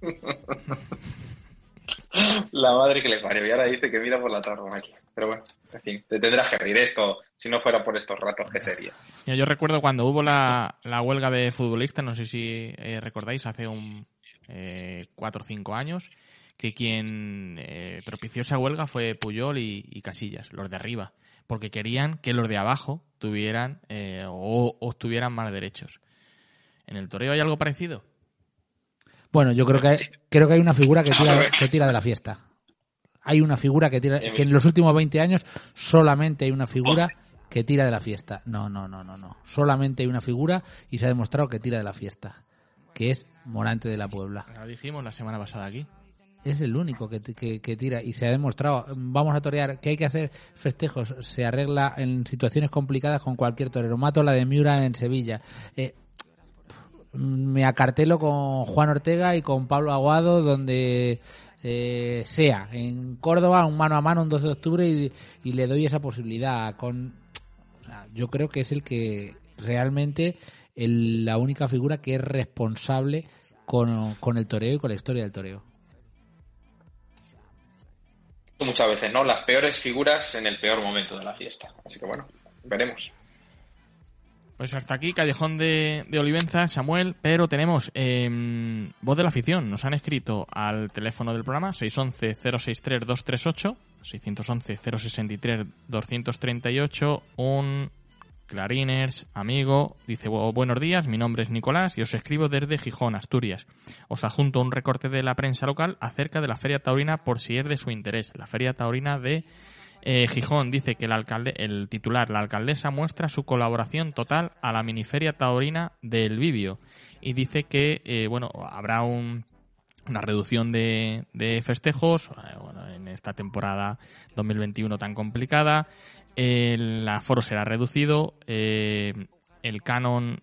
Speaker 7: La madre que le parió. Y ahora dice que mira por la tauromaquia. Pero bueno, en fin, te tendrás que reír esto. Si no fuera por estos ratos, ¿qué sería?
Speaker 2: Mira, yo recuerdo cuando hubo la, la huelga de futbolistas, no sé si eh, recordáis, hace un eh, cuatro o cinco años, que quien eh, propició esa huelga fue Puyol y, y Casillas, los de arriba, porque querían que los de abajo tuvieran eh, o obtuvieran más derechos. ¿En el toreo hay algo parecido?
Speaker 1: Bueno, yo creo que hay, creo que hay una figura que tira, que tira de la fiesta. Hay una figura que tira, que en los últimos 20 años solamente hay una figura que tira de la fiesta. No, no, no, no, no. Solamente hay una figura y se ha demostrado que tira de la fiesta, que es Morante de la Puebla.
Speaker 2: Lo dijimos la semana pasada aquí.
Speaker 1: Es el único que, que- que tira y se ha demostrado. Vamos a torear, que hay que hacer festejos. Se arregla en situaciones complicadas con cualquier torero. Mato la de Miura en Sevilla. Eh, me acartelo con Juan Ortega y con Pablo Aguado donde eh, sea. En Córdoba, un mano a mano, un 12 de octubre y, le doy esa posibilidad. Con, yo creo que es el que realmente el- la única figura que es responsable con, con el toreo y con la historia del toreo.
Speaker 7: Muchas veces, ¿no? Las peores figuras en el peor momento de la fiesta. Así que bueno, veremos.
Speaker 2: Pues hasta aquí, Callejón de, de Olivenza, Samuel, pero tenemos eh, voz de la afición. Nos han escrito al teléfono del programa 611-063-238, 611-063-238, un Clariners, amigo, dice "Bu- buenos días, mi nombre es Nicolás y os escribo desde Gijón, Asturias. Os adjunto un recorte de la prensa local acerca de la Feria Taurina por si es de su interés. La Feria Taurina de eh, Gijón dice que el, alcalde, el titular, la alcaldesa, muestra su colaboración total a la miniferia taurina del Vivio y dice que eh, bueno habrá un, una reducción de, de festejos eh, bueno, en esta temporada 2021 tan complicada. El aforo será reducido. el canon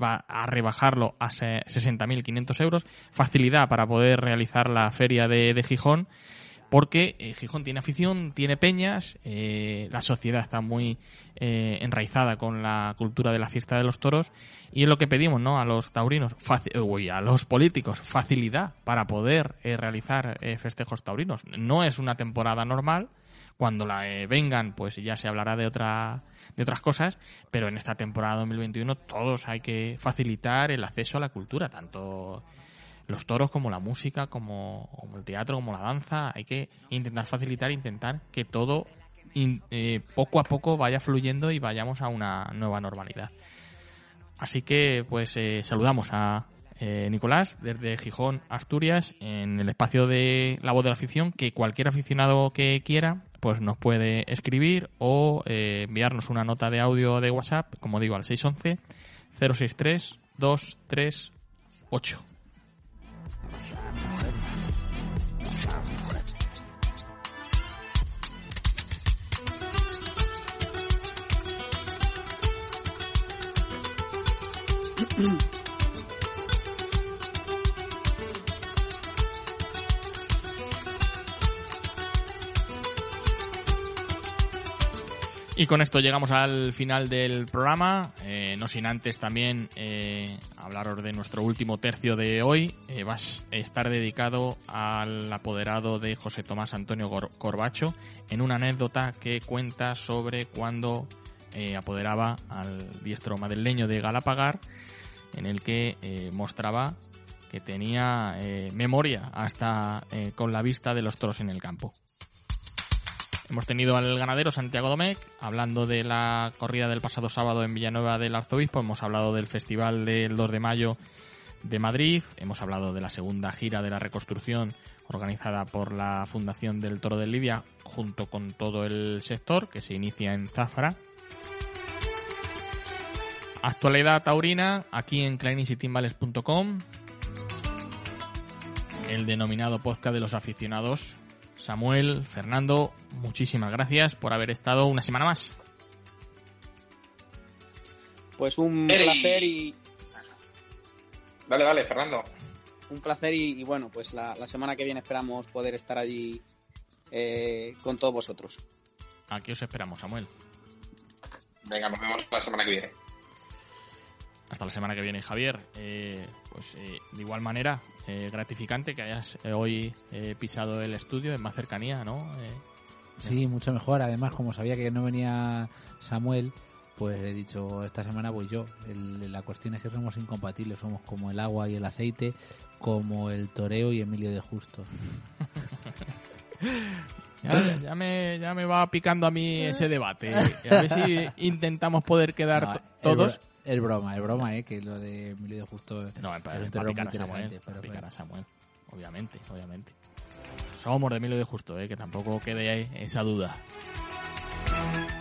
Speaker 2: va a rebajarlo a se- 60.500 euros. Facilidad para poder realizar la feria de Gijón porque eh, Gijón tiene afición, tiene peñas, eh, la sociedad está muy eh, enraizada con la cultura de la fiesta de los toros y es lo que pedimos ¿no? a los taurinos, eh, uy, a los políticos, facilidad para poder eh, realizar festejos taurinos. No es una temporada normal, cuando la vengan pues ya se hablará de otra de otras cosas pero en esta temporada 2021 todos hay que facilitar el acceso a la cultura tanto los toros como la música como, el teatro como la danza hay que intentar facilitar intentar que todo in- eh, poco a poco vaya fluyendo y vayamos a una nueva normalidad. Así que pues eh, saludamos a eh, Nicolás desde Gijón Asturias en el espacio de la voz de la afición que cualquier aficionado que quiera pues nos puede escribir o eh, enviarnos una nota de audio de WhatsApp como digo al 611 063 238 Y con esto llegamos al final del programa, eh, no sin antes también eh, hablaros de nuestro último tercio de hoy. Eh, va a estar dedicado al apoderado de José Tomás Antonio Corbacho en una anécdota que cuenta sobre cuando eh, apoderaba al diestro madrileño de Galapagar, en el que eh, mostraba que tenía eh, memoria hasta eh, con la vista de los toros en el campo. Hemos tenido al ganadero Santiago Domecq hablando de la corrida del pasado sábado en Villanueva del Arzobispo. Hemos hablado del festival del 2 de mayo de Madrid. Hemos hablado de la segunda gira de la reconstrucción organizada por la Fundación del Toro de Lidia junto con todo el sector que se inicia en Zafra. Actualidad taurina aquí en clarinesitimbales.com. El denominado podcast de los aficionados Samuel, Fernando, muchísimas gracias por haber estado una semana más.
Speaker 16: Pues un
Speaker 7: Ey.
Speaker 16: placer y
Speaker 7: Dale, dale, Fernando.
Speaker 16: Un placer y, y bueno, pues la, la semana que viene esperamos poder estar allí eh, con todos vosotros.
Speaker 2: Aquí os esperamos, Samuel.
Speaker 7: Venga, nos vemos la semana que viene.
Speaker 2: Hasta la semana que viene, Javier. Eh, pues eh, de igual manera, eh, gratificante que hayas eh, hoy eh, pisado el estudio en más cercanía, ¿no? Eh,
Speaker 1: Sí, mucho mejor. Además, como sabía que no venía Samuel, pues he dicho, esta semana voy yo. El- la cuestión es que somos incompatibles, somos como el agua y el aceite, como el toreo y Emilio de Justo.
Speaker 2: Ya, ya me, ya me va picando a mí ese debate. A ver si intentamos poder quedar
Speaker 1: No,
Speaker 2: todos.
Speaker 1: Es broma, es broma, ¿eh? Que lo de Emilio de Justo
Speaker 2: No, para,
Speaker 1: un
Speaker 2: picar
Speaker 1: muy
Speaker 2: a Samuel.
Speaker 1: pero
Speaker 2: picar a Samuel. Obviamente, obviamente. Somos de Emilio de Justo, ¿eh? que tampoco quede ahí esa duda.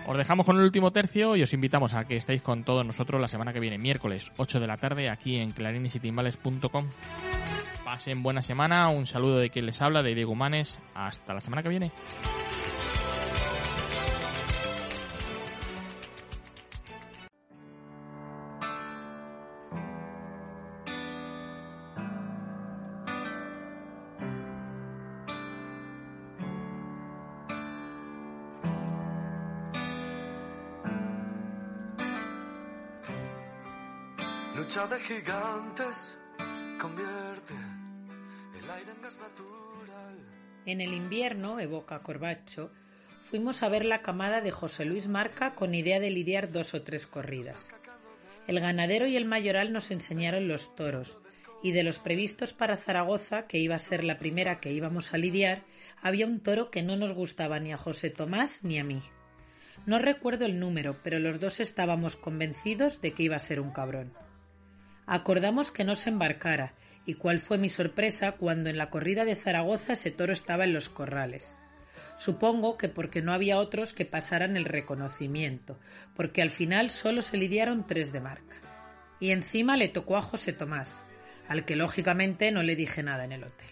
Speaker 2: Os dejamos con el último tercio y os invitamos a que estéis con todos nosotros la semana que viene, miércoles 8 de la tarde, aquí en clarinesitimbales.com. Pasen buena semana, un saludo de quien les habla, de Diego Humanes. Hasta la semana que viene.
Speaker 20: En
Speaker 21: el invierno, evoca Corbacho, fuimos a ver la camada de José Luis Marca con idea de lidiar dos o tres corridas. El ganadero y el mayoral nos enseñaron los toros, y de los previstos para Zaragoza, que iba a ser la primera que íbamos a lidiar, había un toro que no nos gustaba ni a José Tomás ni a mí. No recuerdo el número, pero los dos estábamos convencidos de que iba a ser un cabrón. Acordamos que no se embarcara, y cuál fue mi sorpresa cuando en la corrida de Zaragoza ese toro estaba en los corrales. Supongo que porque no había otros que pasaran el reconocimiento, porque al final solo se lidiaron tres de marca. Y encima le tocó a José Tomás, al que lógicamente no le dije nada en el hotel.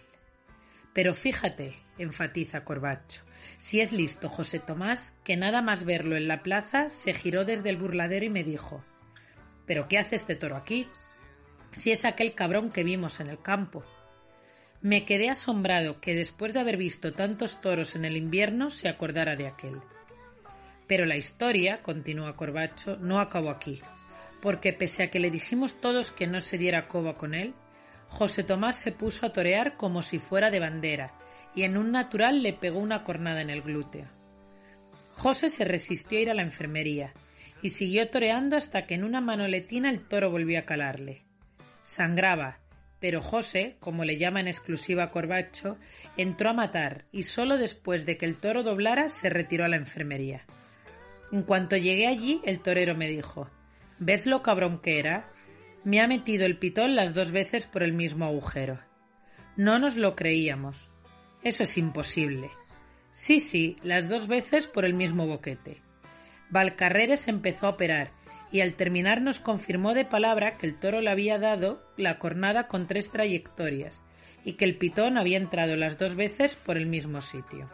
Speaker 21: Pero fíjate, enfatiza Corbacho, si es listo José Tomás, que nada más verlo en la plaza se giró desde el burladero y me dijo ¿Pero qué hace este toro aquí? Si es aquel cabrón que vimos en el campo. Me quedé asombrado que después de haber visto tantos toros en el invierno se acordara de aquel. Pero la historia, continúa Corbacho, no acabó aquí, porque pese a que le dijimos todos que no se diera coba con él, José Tomás se puso a torear como si fuera de bandera, y en un natural le pegó una cornada en el glúteo. José se resistió a ir a la enfermería, y siguió toreando hasta que en una manoletina el toro volvió a calarle. Sangraba, pero José, como le llama en exclusiva Corbacho, entró a matar y solo después de que el toro doblara se retiró a la enfermería. En cuanto llegué allí, el torero me dijo ¿Ves lo cabrón que era? Me ha metido el pitón las dos veces por el mismo agujero. No nos lo creíamos. Eso es imposible. Sí, sí, las dos veces por el mismo boquete. Valcarreres empezó a operar y al terminar nos confirmó de palabra que el toro le había dado la cornada con tres trayectorias y que el pitón había entrado las dos veces por el mismo sitio.